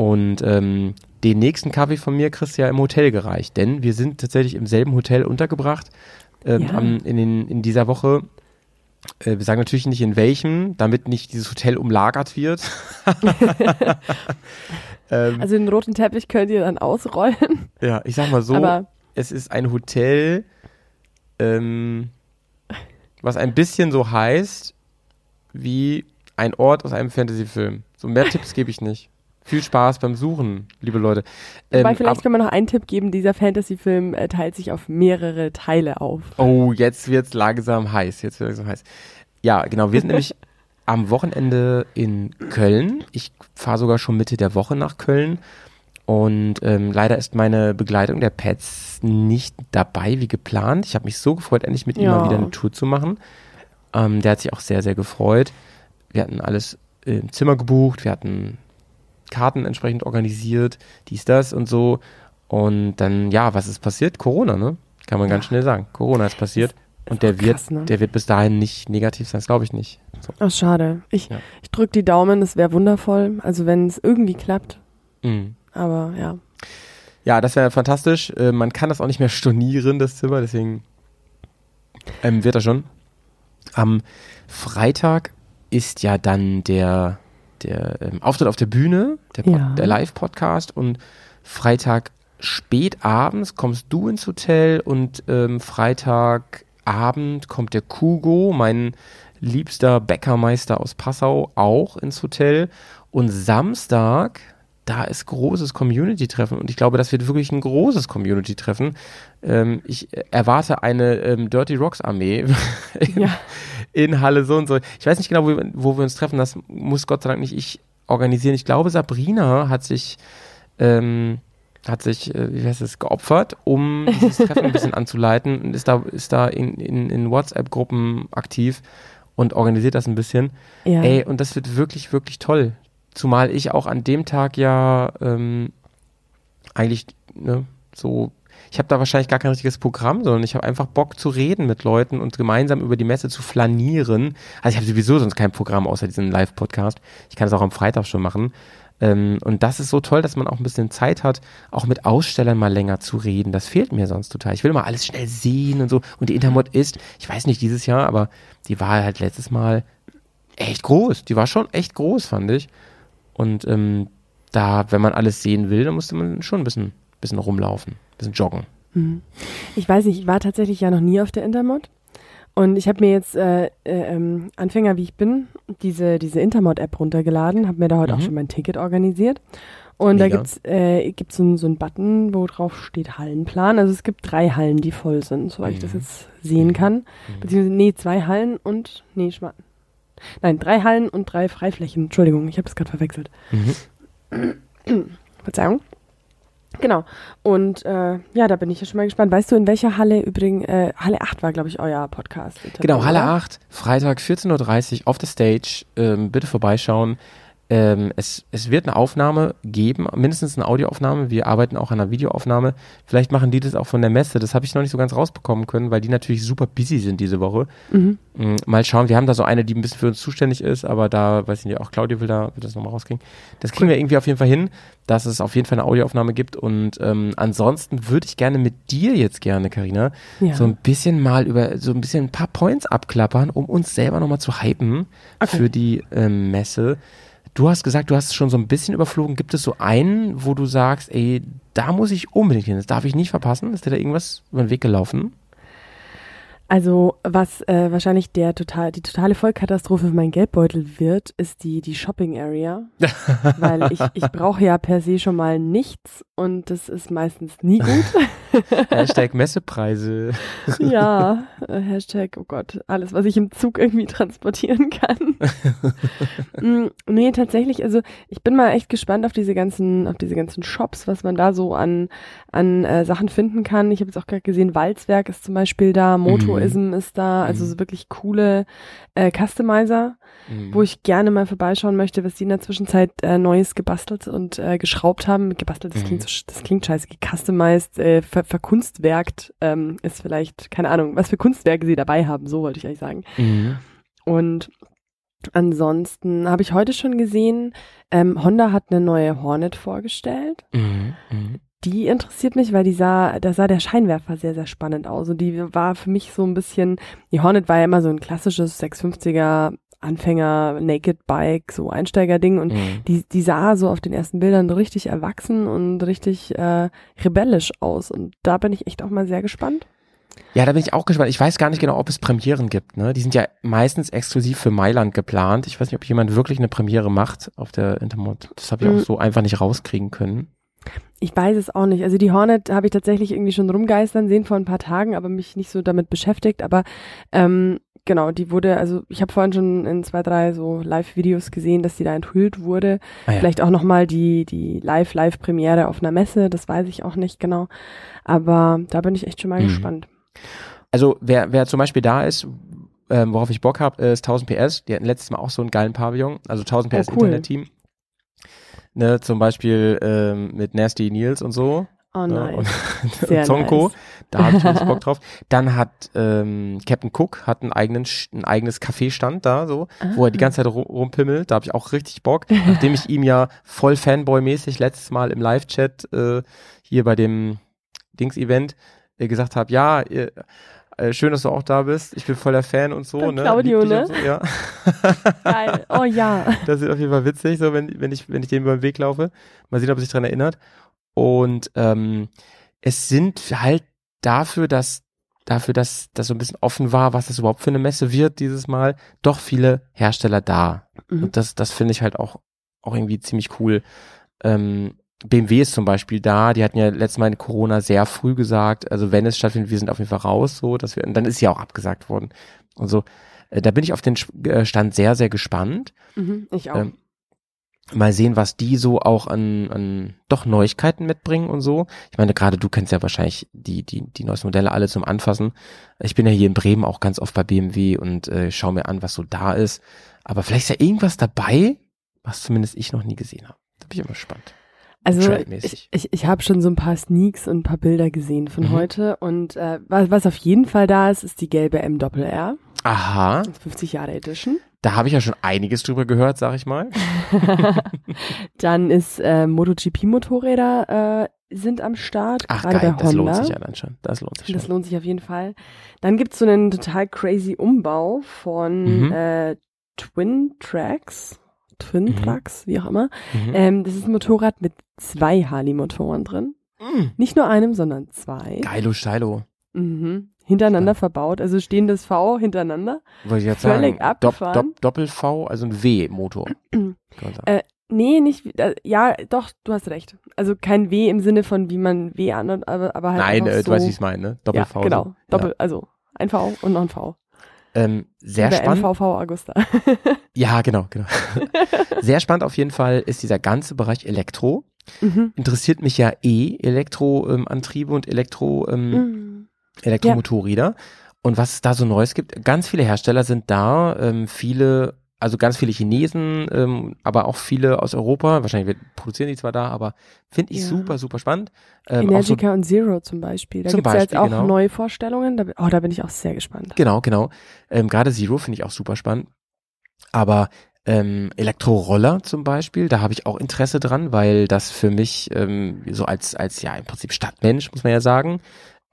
Und ähm, den nächsten Kaffee von mir kriegst du ja im Hotel gereicht, denn wir sind tatsächlich im selben Hotel untergebracht ähm, Ja. am, in, den, in dieser Woche. Äh, wir sagen natürlich nicht in welchem, damit nicht dieses Hotel umlagert wird. ähm, Also den roten Teppich könnt ihr dann ausrollen. ja, ich sag mal so, aber es ist ein Hotel, ähm, was ein bisschen so heißt wie ein Ort aus einem Fantasyfilm. So mehr Tipps gebe ich nicht. Viel Spaß beim Suchen, liebe Leute. wobei Ähm, vielleicht ab- können wir noch einen Tipp geben. Dieser Fantasy-Film äh, teilt sich auf mehrere Teile auf. oh, jetzt wird's langsam heiß. Jetzt wird's langsam heiß. Ja, genau. Wir sind nämlich am Wochenende in Köln. Ich fahre sogar schon Mitte der Woche nach Köln. Und ähm, leider ist meine Begleitung der Pets nicht dabei wie geplant. Ich habe mich so gefreut, endlich mit ihm Ja. mal wieder eine Tour zu machen. Ähm, der hat sich auch sehr, sehr gefreut. Wir hatten alles im Zimmer gebucht, wir hatten Karten entsprechend organisiert, dies, das und so. Und dann, ja, was ist passiert? Corona, ne? Kann man ganz schnell sagen. Corona ist passiert. Und der wird, krass, ne? der wird bis dahin nicht negativ sein, das glaube ich nicht. So. Ach, schade. Ich, Ja. ich drücke die Daumen, das wäre wundervoll. Also wenn es irgendwie klappt. Mhm. Aber ja. Ja, das wäre fantastisch. Äh, man kann das auch nicht mehr stornieren, das Zimmer, deswegen ähm, wird er schon. Am Freitag ist ja dann der, der ähm, Auftritt auf der Bühne, der, Ja. der Live-Podcast und Freitag spät abends kommst du ins Hotel und ähm, Freitagabend kommt der Kugo, mein liebster Bäckermeister aus Passau, auch ins Hotel. Und Samstag, da ist großes Community-Treffen und ich glaube, das wird wirklich ein großes Community-Treffen. Ähm, ich erwarte eine ähm, Dirty Rocks-Armee Ja. In Halle so und so. Ich weiß nicht genau, wo, wir- wo wir uns treffen. Das muss Gott sei Dank nicht ich organisieren. Ich glaube, Sabrina hat sich, ähm, hat sich, äh, wie heißt es, geopfert, um dieses Treffen ein bisschen anzuleiten und ist da, ist da in, in, in WhatsApp-Gruppen aktiv und organisiert das ein bisschen. ja. Ey, und das wird wirklich, wirklich toll. Zumal ich auch an dem Tag ja ähm, eigentlich ne, so, ich habe da wahrscheinlich gar kein richtiges Programm, sondern ich habe einfach Bock zu reden mit Leuten und gemeinsam über die Messe zu flanieren. Also ich habe sowieso sonst kein Programm außer diesen Live-Podcast. Ich kann es auch am Freitag schon machen. Ähm, und das ist so toll, dass man auch ein bisschen Zeit hat, auch mit Ausstellern mal länger zu reden. Das fehlt mir sonst total. Ich will mal alles schnell sehen und so. Und die Intermod ist, ich weiß nicht dieses Jahr, aber die war halt letztes Mal echt groß. Die war schon echt groß, fand ich. Und ähm, da, wenn man alles sehen will, dann musste man schon ein bisschen, bisschen rumlaufen, bisschen joggen. Mhm. Ich weiß nicht, ich war tatsächlich ja noch nie auf der Intermod. Und ich habe mir jetzt, äh, äh, ähm, Anfänger wie ich bin, diese, diese Intermod-App runtergeladen, habe mir da heute auch Mhm. schon mein Ticket organisiert. Und da Mega. gibt's äh, gibt's so, einen- so einen Button, wo drauf steht Hallenplan. Also es gibt drei Hallen, die voll sind, soweit ich das Mhm. jetzt sehen kann. Beziehungsweise, nee, zwei Hallen und, nee, Schmarrn. Nein, drei Hallen und drei Freiflächen. Entschuldigung, ich habe das gerade verwechselt. Mhm. Verzeihung. Genau. Und äh, ja, da bin ich ja schon mal gespannt. Weißt du, in welcher Halle übrigens, äh, Halle 8 war, glaube ich, euer Podcast. Genau, Halle oder? 8, Freitag 14.30 Uhr auf der Stage. Ähm, bitte vorbeischauen. Ähm, es, es wird eine Aufnahme geben, mindestens eine Audioaufnahme. Wir arbeiten auch an einer Videoaufnahme. Vielleicht machen die das auch von der Messe. Das habe ich noch nicht so ganz rausbekommen können, weil die natürlich super busy sind diese Woche. Mhm. Mm, Mal schauen. Wir haben da so eine, die ein bisschen für uns zuständig ist, aber da, weiß ich nicht, auch Claudia will da, will das nochmal rauskriegen. Das kriegen wir irgendwie auf jeden Fall hin, dass es auf jeden Fall eine Audioaufnahme gibt. Und ähm, ansonsten würde ich gerne mit dir jetzt gerne, Karina, Ja. so ein bisschen mal über so ein bisschen ein paar Points abklappern, um uns selber nochmal zu hypen Okay. für die ähm, Messe. Du hast gesagt, du hast es schon so ein bisschen überflogen. Gibt es so einen, wo du sagst, ey, da muss ich unbedingt hin, das darf ich nicht verpassen? Ist dir da irgendwas über den Weg gelaufen? Also was äh, wahrscheinlich der total die totale Vollkatastrophe für meinen Geldbeutel wird, ist die die Shopping Area, weil ich ich brauche ja per se schon mal nichts und das ist meistens nie gut. Hashtag Messepreise. ja, äh, Hashtag oh Gott alles was ich im Zug irgendwie transportieren kann. Mm, nee tatsächlich also ich bin mal echt gespannt auf diese ganzen auf diese ganzen Shops was man da so an an äh, Sachen finden kann. Ich habe jetzt auch gerade gesehen Walzwerk ist zum Beispiel da, Motoism ist da, also Mhm. so wirklich coole äh, Customizer. Mhm. wo ich gerne mal vorbeischauen möchte, was die in der Zwischenzeit äh, Neues gebastelt und äh, geschraubt haben. Gebastelt, das Mhm. klingt so, das klingt scheiße, gecustomized, äh, ver verkunstwerkt ähm, ist vielleicht, keine Ahnung, was für Kunstwerke sie dabei haben, so wollte ich eigentlich sagen. Mhm. Und ansonsten habe ich heute schon gesehen, ähm, Honda hat eine neue Hornet vorgestellt. Mhm. Mhm. Die interessiert mich, weil die sah, da sah der Scheinwerfer sehr, sehr spannend aus. Und die war für mich so ein bisschen, die Hornet war ja immer so ein klassisches 650er Anfänger Naked Bike, so Einsteigerding. Und Mhm. die, die sah so auf den ersten Bildern richtig erwachsen und richtig äh, rebellisch aus. Und da bin ich echt auch mal sehr gespannt. Ja, da bin ich auch gespannt. Ich weiß gar nicht genau, ob es Premieren gibt. Ne? Die sind ja meistens exklusiv für Mailand geplant. Ich weiß nicht, ob jemand wirklich eine Premiere macht auf der Intermod. Das habe ich Mhm. auch so einfach nicht rauskriegen können. Ich weiß es auch nicht. Also die Hornet habe ich tatsächlich irgendwie schon rumgeistern sehen vor ein paar Tagen, aber mich nicht so damit beschäftigt. Aber ähm, genau, die wurde, also ich habe vorhin schon in zwei, drei so Live-Videos gesehen, dass die da enthüllt wurde. Ah, ja. Vielleicht auch nochmal die, die Live-Live-Premiere auf einer Messe, das weiß ich auch nicht genau. Aber da bin ich echt schon mal Mhm. gespannt. Also wer, wer zum Beispiel da ist, ähm, worauf ich Bock habe, ist 1000 PS. Die hatten letztes Mal auch so einen geilen Pavillon. Also 1000 Oh, PS cool. Internet-Team. Ne, zum Beispiel ähm, mit Nasty Nils und so. Oh ne, nein. und Sehr Zonko. nice. Da habe ich richtig Bock drauf. Dann hat ähm, Captain Cook hat einen eigenen, ein eigenes Kaffeestand da, so, wo er die Ah. ganze Zeit ru- rumpimmelt. Da habe ich auch richtig Bock. Nachdem ich ihm ja voll Fanboy-mäßig letztes Mal im Live-Chat äh, hier bei dem Dings-Event äh, gesagt habe, ja, ihr, äh, schön, dass du auch da bist. Ich bin voller Fan und so. Der ne? Claudio, ne? und So, ja. Geil. Oh ja. Das ist auf jeden Fall witzig, so wenn, wenn ich, wenn ich dem über den Weg laufe. Mal sehen, ob er sich dran erinnert. Und ähm, es sind halt dafür, dass dafür, dass das so ein bisschen offen war, was das überhaupt für eine Messe wird dieses Mal, doch viele Hersteller da. Mhm. Und das, das finde ich halt auch, auch irgendwie ziemlich cool. Ähm, BMW ist zum Beispiel da, die hatten ja letztes Mal in Corona sehr früh gesagt, also wenn es stattfindet, wir sind auf jeden Fall raus, so, dass wir, und dann ist ja auch abgesagt worden. Und so, äh, da bin ich auf den äh, Stand sehr, sehr gespannt. Mhm, ich auch. Ähm, mal sehen, was die so auch an, an doch Neuigkeiten mitbringen und so. Ich meine, gerade du kennst ja wahrscheinlich die, die, die neuesten Modelle alle zum Anfassen. Ich bin ja hier in Bremen auch ganz oft bei BMW und äh, schaue mir an, was so da ist. Aber vielleicht ist ja irgendwas dabei, was zumindest ich noch nie gesehen habe. Da bin ich immer gespannt. Also ich, ich, ich habe schon so ein paar Sneaks und ein paar Bilder gesehen von Mhm. heute und äh, was, was auf jeden Fall da ist, ist die gelbe M Doppel R, Aha, 50 Jahre Edition. Da habe ich ja schon einiges drüber gehört, sag ich mal. Dann ist äh, MotoGP Motorräder äh, sind am Start, Ach geil, bei das Honda. lohnt sich ja dann schon. Das lohnt sich Das schon. lohnt sich auf jeden Fall. Dann gibt's so einen total crazy Umbau von Mhm. äh, Twin Tracks. Twin Mhm. Tracks, wie auch immer. Mhm. Ähm, das ist ein Motorrad mit zwei Harley-Motoren drin. Mm. Nicht nur einem, sondern zwei. Geilo Steilo. Mhm. Hintereinander verbaut, also stehendes V hintereinander. Wollte ich jetzt Völlig sagen. Dopp, abgefahren. Dopp, Doppel-V, also ein W-Motor. Äh, Nee, nicht, äh, ja, doch, du hast recht. Also kein W im Sinne von, wie man W an, aber, aber halt Nein, äh, so, du weißt, wie ich es meine, ne? Doppel-V. Ja, genau. so. Doppel, also ein V und noch ein V. Ja. Ähm, sehr bei spannend. MVV Augusta. Ja, genau, genau. sehr spannend auf jeden Fall ist dieser ganze Bereich Elektro. mhm. Interessiert mich ja eh Elektroantriebe und Elektro, ähm, Mhm. Elektromotorräder. Und was es da so Neues gibt, ganz viele Hersteller sind da, ähm, viele also ganz viele Chinesen, ähm, aber auch viele aus Europa. Wahrscheinlich produzieren die zwar da, aber finde ich Ja. super, super spannend. Ähm, auch so, Energica und Zero zum Beispiel. Da Zum gibt's ja jetzt auch genau. neue Vorstellungen. Da, oh, da bin ich auch sehr gespannt. genau, genau. Ähm, Gerade Zero finde ich auch super spannend. Aber ähm, Elektroroller zum Beispiel, da habe ich auch Interesse dran, weil das für mich ähm, so als, als ja im Prinzip Stadtmensch, muss man ja sagen,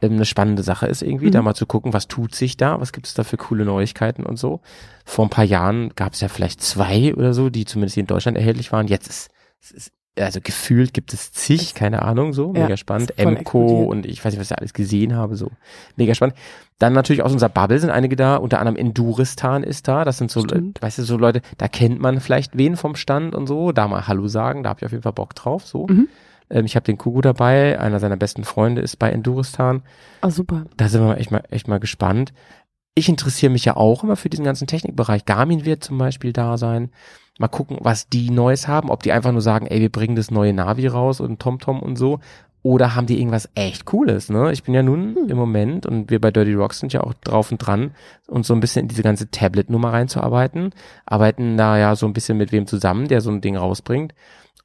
eine spannende Sache ist irgendwie, Mhm. da mal zu gucken, was tut sich da, was gibt es da für coole Neuigkeiten und so. Vor ein paar Jahren gab es ja vielleicht zwei oder so, die zumindest hier in Deutschland erhältlich waren. Jetzt ist, es ist also gefühlt gibt es zig, keine Ahnung, so, Ja, mega spannend. Emco und ich weiß nicht, was ich alles gesehen habe, so, mega spannend. Dann natürlich aus unserer Bubble sind einige da, unter anderem Enduristan ist da, das sind so, Stimmt. weißt du, so Leute, da kennt man vielleicht wen vom Stand und so, da mal Hallo sagen, da habe ich auf jeden Fall Bock drauf, so. Mhm. Ähm, ich habe den Kugu dabei, einer seiner besten Freunde ist bei Enduristan. Oh, super. Da sind wir echt mal, echt mal gespannt. Ich interessiere mich ja auch immer für diesen ganzen Technikbereich. Garmin wird zum Beispiel da sein. Mal gucken, was die Neues haben. Ob die einfach nur sagen, ey, wir bringen das neue Navi raus und TomTom und so. Oder haben die irgendwas echt Cooles, ne? Ich bin ja nun Hm. im Moment und wir bei Dirty Rocks sind ja auch drauf und dran, uns so ein bisschen in diese ganze Tablet-Nummer reinzuarbeiten. Arbeiten da ja so ein bisschen mit wem zusammen, der so ein Ding rausbringt.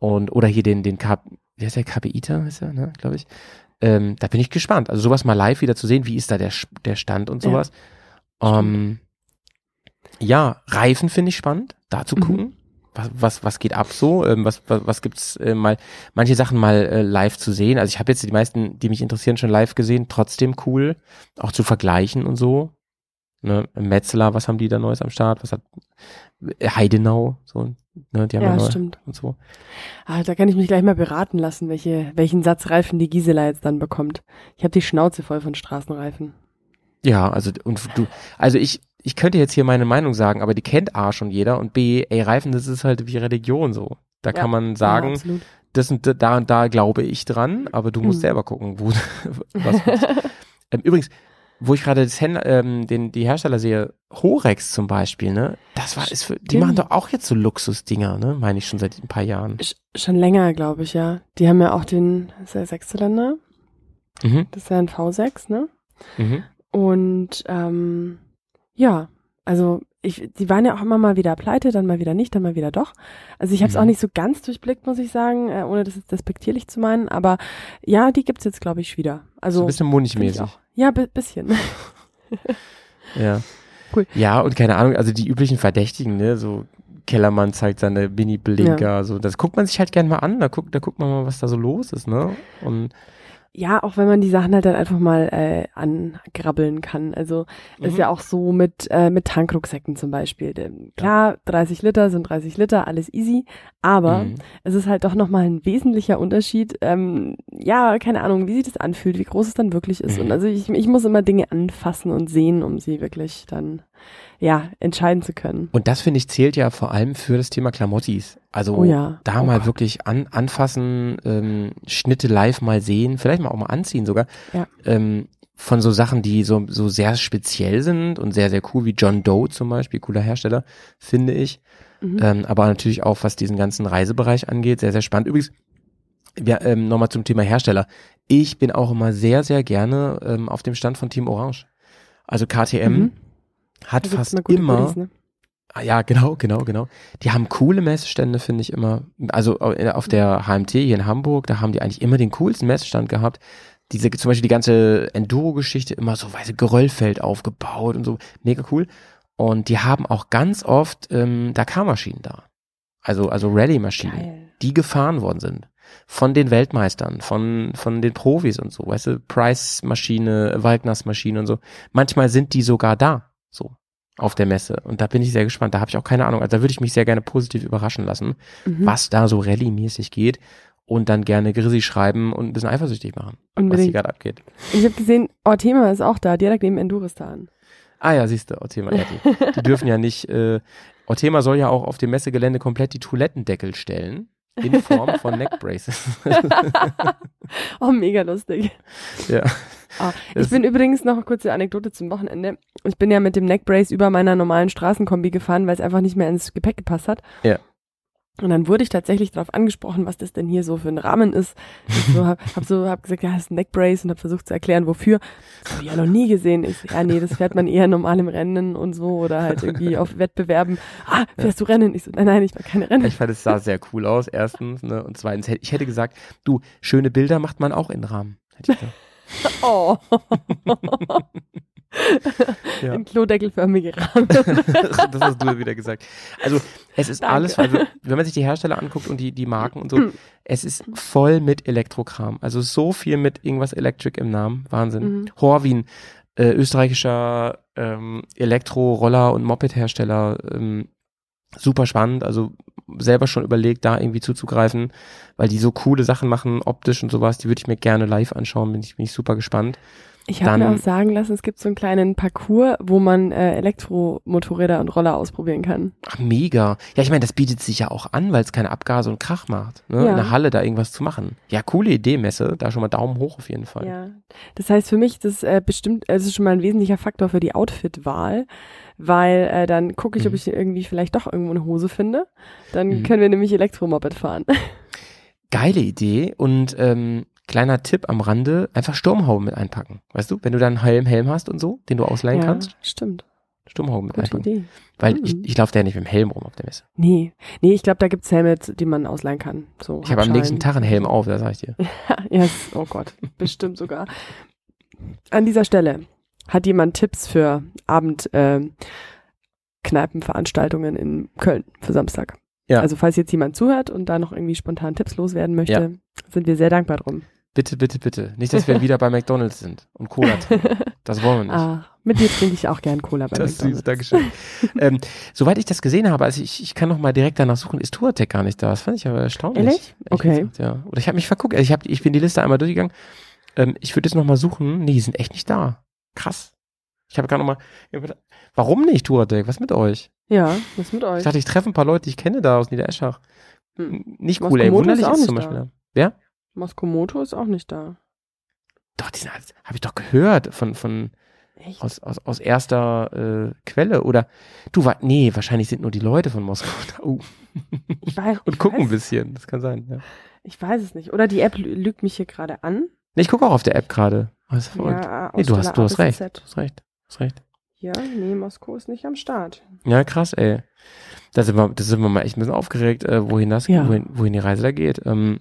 Und, oder hier den, den K, wie heißt der, KPITA, ist er, ne, glaube ich. Ähm, da bin ich gespannt. Also sowas mal live wieder zu sehen, wie ist da der, der Stand und Ja, sowas. ähm, ja, Reifen finde ich spannend, da zu Mhm. gucken. Was, was, was geht ab so? Ähm, was, was, was gibt's äh, mal, manche Sachen mal äh, live zu sehen? Also ich habe jetzt die meisten, die mich interessieren, schon live gesehen, trotzdem cool, auch zu vergleichen und so. Ne, Metzler, was haben die da Neues am Start? Was hat äh, Heidenau, so, ne, die haben ja, Ja, stimmt. und so. Ah, da kann ich mich gleich mal beraten lassen, welche, welchen Satz Reifen die Gisela jetzt dann bekommt. Ich habe die Schnauze voll von Straßenreifen. Ja, also und du, also ich, ich könnte jetzt hier meine Meinung sagen, aber die kennt A schon jeder und B, ey, Reifen, das ist halt wie Religion so. Da Ja. kann man Ja, sagen, absolut. das und da und da glaube ich dran, aber du musst Mhm. selber gucken, wo was. ähm, übrigens, wo ich gerade ähm, den die Hersteller sehe, Horex zum Beispiel, ne, das war ist für, die machen doch auch jetzt so Luxusdinger, ne, meine ich schon seit ein paar Jahren. Sch- Schon länger, glaube ich, ja. Die haben ja auch den, ist der Sechszylinder? Mhm, Das ist ja ein V6, ne? mhm. Und ähm, ja, also ich, die waren ja auch immer mal wieder pleite, dann mal wieder nicht, dann mal wieder doch. Also ich habe es Mhm. auch nicht so ganz durchblickt, muss ich sagen, äh, ohne das jetzt despektierlich zu meinen. Aber ja, die gibt's jetzt, glaube ich, wieder. Also so ein bisschen auch. Ja, bi bisschen. Ja. Cool. Ja, und keine Ahnung, also die üblichen Verdächtigen, ne, so Kellermann zeigt seine Mini-Blinker, so, das guckt man sich halt gerne mal an, da guckt, da guckt man mal, was da so los ist, ne, und, Ja, auch wenn man die Sachen halt dann einfach mal äh, angrabbeln kann. Also ist Mhm. ja auch so mit, äh, mit Tankrucksäcken zum Beispiel. Denn, klar, 30 Liter sind 30 Liter, alles easy. Aber Mhm. es ist halt doch nochmal ein wesentlicher Unterschied. Ähm, ja, keine Ahnung, wie sich das anfühlt, wie groß es dann wirklich ist. Mhm. Und also ich, ich muss immer Dinge anfassen und sehen, um sie wirklich dann, ja, entscheiden zu können. und das finde ich zählt ja vor allem für das Thema Klamottis, also Oh ja. da Oh mal Gott. wirklich an, anfassen, ähm, Schnitte live mal sehen, vielleicht mal auch mal anziehen sogar, Ja. ähm, von so Sachen, die so, so sehr speziell sind und sehr, sehr cool, wie John Doe zum Beispiel, cooler Hersteller, finde ich. Mhm. Ähm, aber natürlich auch, was diesen ganzen Reisebereich angeht, sehr, sehr spannend. Übrigens, ja, ähm, nochmal zum Thema Hersteller. Ich bin auch immer sehr, sehr gerne ähm, auf dem Stand von Team Orange. Also KTM Mhm. Hat gibt's fast immer Goodies, ne? Ah, ja, genau, genau, genau. Die haben coole Messestände, finde ich immer. Also äh, auf der HMT hier in Hamburg, da haben die eigentlich immer den coolsten Messestand gehabt. Diese, zum Beispiel die ganze Enduro-Geschichte, immer so weiße Geröllfeld aufgebaut und so, mega cool. Und die haben auch ganz oft ähm, Dakar-Maschinen da. Also, also Rallye-Maschinen, die gefahren worden sind. Von den Weltmeistern, von, von den Profis und so, weißt du, Price-Maschine, Walgners-Maschine und so. Manchmal sind die sogar da, so, auf der Messe. Und da bin ich sehr gespannt. Da habe ich auch keine Ahnung. Also da würde ich mich sehr gerne positiv überraschen lassen, Mhm. was da so Rallye-mäßig geht. Und dann gerne Grizzly schreiben und ein bisschen eifersüchtig machen, was hier Unbedingt. gerade abgeht. Ich habe gesehen, Ortema ist auch da, direkt neben Enduristan. Ah ja, siehst du, Ortema. Ja, die, die dürfen ja nicht, äh, Ortema soll ja auch auf dem Messegelände komplett die Toilettendeckel stellen. In Form von Neckbraces. oh, mega lustig. ja. Ah, ich bin übrigens noch eine kurze Anekdote zum Wochenende. Ich bin ja mit dem Neckbrace über meiner normalen Straßenkombi gefahren, weil es einfach nicht mehr ins Gepäck gepasst hat. Ja. Und dann wurde ich tatsächlich darauf angesprochen, was das denn hier so für ein Rahmen ist. Ich so, hab, hab so hab gesagt, ja, das ist ein Neckbrace und habe versucht zu erklären, wofür. Das habe ich ja noch nie gesehen. Ich ja, nee, das fährt man eher normal im Rennen und so oder halt irgendwie auf Wettbewerben. Ah, fährst du Rennen? Ich so, nein, nein, ich war keine Rennen. Ich fand, es sah sehr cool aus, erstens. Ne? Und zweitens, ich hätte gesagt, du, schöne Bilder macht man auch in Rahmen. Hätte ich gesagt. Oh. Ja. Ein klodeckelförmige Rahmen. das hast du wieder gesagt. Also es ist Danke. alles, also wenn man sich die Hersteller anguckt und die, die Marken und so, es ist voll mit Elektrokram. Also so viel mit irgendwas Electric im Namen. Wahnsinn. Mhm. Horwin, äh, österreichischer ähm, Elektro-Roller- und Moped-Hersteller, ähm, super spannend. Also selber schon überlegt, da irgendwie zuzugreifen, weil die so coole Sachen machen, optisch und sowas, die würde ich mir gerne live anschauen, bin ich, bin ich super gespannt. Ich habe mir auch sagen lassen, es gibt so einen kleinen Parcours, wo man äh, Elektromotorräder und Roller ausprobieren kann. Ach, mega. Ja, ich meine, das bietet sich ja auch an, weil es keine Abgase und Krach macht, ne? Ja. in der Halle da irgendwas zu machen. Ja, coole Idee, Messe. Da schon mal Daumen hoch auf jeden Fall. Ja. Das heißt für mich, das äh, bestimmt, es ist schon mal ein wesentlicher Faktor für die Outfit-Wahl, weil äh, dann gucke ich, ob Mhm. ich irgendwie vielleicht doch irgendwo eine Hose finde. Dann Mhm. können wir nämlich Elektromoped fahren. Geile Idee und ähm, kleiner Tipp am Rande, einfach Sturmhaube mit einpacken. Weißt du, wenn du dann einen Helm, Helm hast und so, den du ausleihen ja, kannst, stimmt. Sturmhaube mit Gute einpacken. Idee. Weil Mhm. ich, ich laufe ja nicht mit dem Helm rum auf der Messe. Nee, nee, ich glaube, da gibt's Helme, die man ausleihen kann. So Ich habe am nächsten Tag einen Helm auf, das sag ich dir. ja, es- oh Gott, bestimmt sogar. An dieser Stelle hat jemand Tipps für Abend ähm, Kneipenveranstaltungen in Köln für Samstag. Ja. Also falls jetzt jemand zuhört und da noch irgendwie spontan Tipps loswerden möchte, sind wir sehr dankbar drum. Bitte, bitte, bitte. Nicht, dass wir wieder bei McDonalds sind und Cola trinken. Das wollen wir nicht. Ah, mit dir trinke ich auch gern Cola bei Das ist süß, McDonald's. Dankeschön. ähm, soweit ich das gesehen habe, also ich, ich kann noch mal direkt danach suchen, ist Touratec gar nicht da. Das fand ich aber erstaunlich. Ehrlich? Okay. gesagt, ja. Oder ich habe mich verguckt. Also ich, hab, ich bin die Liste einmal durchgegangen. Ähm, ich würde jetzt noch mal suchen. Nee, die sind echt nicht da. Krass. Ich habe gerade noch mal. Warum nicht Touratec? Was mit euch? Ja, was mit Ich euch? dachte, ich treffe ein paar Leute, die ich kenne da aus Niedereschach. Hm. Nicht cool, ey. Moto Wunderlich ist auch ist zum. Beispiel. da. Wer? Moskomoto ist auch nicht da. Doch, die sind halt, habe ich doch gehört von, von Echt? aus, aus, aus erster äh, Quelle. Oder du war, nee, wahrscheinlich sind nur die Leute von Moskau da. Uh. Ich weiß, Und ich gucken ein weiß, bisschen. Das kann sein. Ja. Ich weiß es nicht. Oder die App lü- lügt mich hier gerade an. Nee, ich gucke auch auf der App gerade. Oh. Ja, nee, du hast, du hast recht. Du hast recht. Du hast recht. Ja, nee, Moskau ist nicht am Start. Ja, krass, ey. Da sind wir, da sind wir mal echt ein bisschen aufgeregt, äh, wohin das, Ja. wohin, wohin die Reise da geht. Ähm,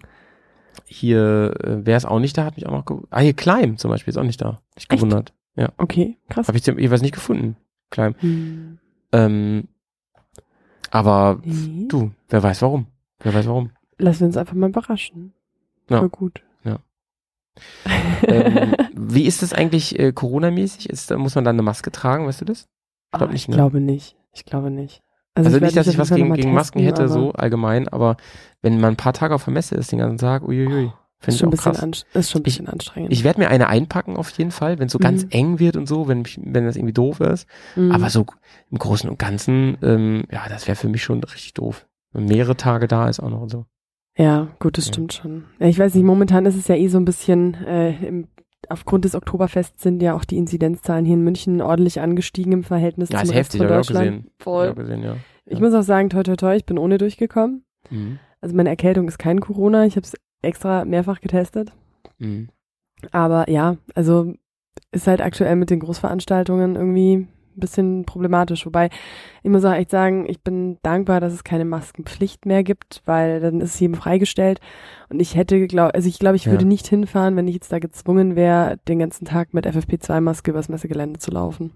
hier, äh, wer ist auch nicht da, hat mich auch noch ge Ah, hier Kleim zum Beispiel ist auch nicht da. Ich gewundert. Okay, krass. Habe ich jeweils nicht gefunden. Kleim. Hm. Ähm, aber Nee. du, wer weiß warum. Wer weiß warum. Lassen wir uns einfach mal überraschen. Ja. Voll gut. Ja. ähm, wie ist das eigentlich äh, Corona-mäßig? Ist, muss man dann eine Maske tragen, weißt du das? Ah, glaub ich nicht, ne? glaube nicht. Ich glaube nicht. Also, ich nicht, dass ich was gegen, gegen Masken testen, hätte, so allgemein, aber wenn man ein paar Tage auf der Messe ist, den ganzen Tag, uiuiui, finde ich auch krass. ist schon ein bisschen anstrengend. Ich werde mir eine einpacken auf jeden Fall, wenn es so ganz Mhm. eng wird und so, wenn, mich, wenn das irgendwie doof ist. Mhm. Aber so im Großen und Ganzen, ähm, ja, das wäre für mich schon richtig doof. Wenn mehrere Tage da ist auch noch und so. Ja, gut, das Ja. stimmt schon. Ja, ich weiß nicht, momentan ist es ja eh so ein bisschen, äh, im, aufgrund des Oktoberfests sind ja auch die Inzidenzzahlen hier in München ordentlich angestiegen im Verhältnis Ja, zum ist Rest heftig, von ich Deutschland. gesehen. Voll. Ich gesehen, ja. Ich muss auch sagen, toi toi toi, ich bin ohne durchgekommen. Mhm. Also meine Erkältung ist kein Corona, ich habe es extra mehrfach getestet. Mhm. Aber ja, also ist halt aktuell mit den Großveranstaltungen irgendwie bisschen problematisch. Wobei, ich muss auch echt sagen, ich bin dankbar, dass es keine Maskenpflicht mehr gibt, weil dann ist es jedem freigestellt. Und ich hätte, glaub, also ich glaube, ich Ja. würde nicht hinfahren, wenn ich jetzt da gezwungen wäre, den ganzen Tag mit FFP2-Maske übers Messegelände zu laufen.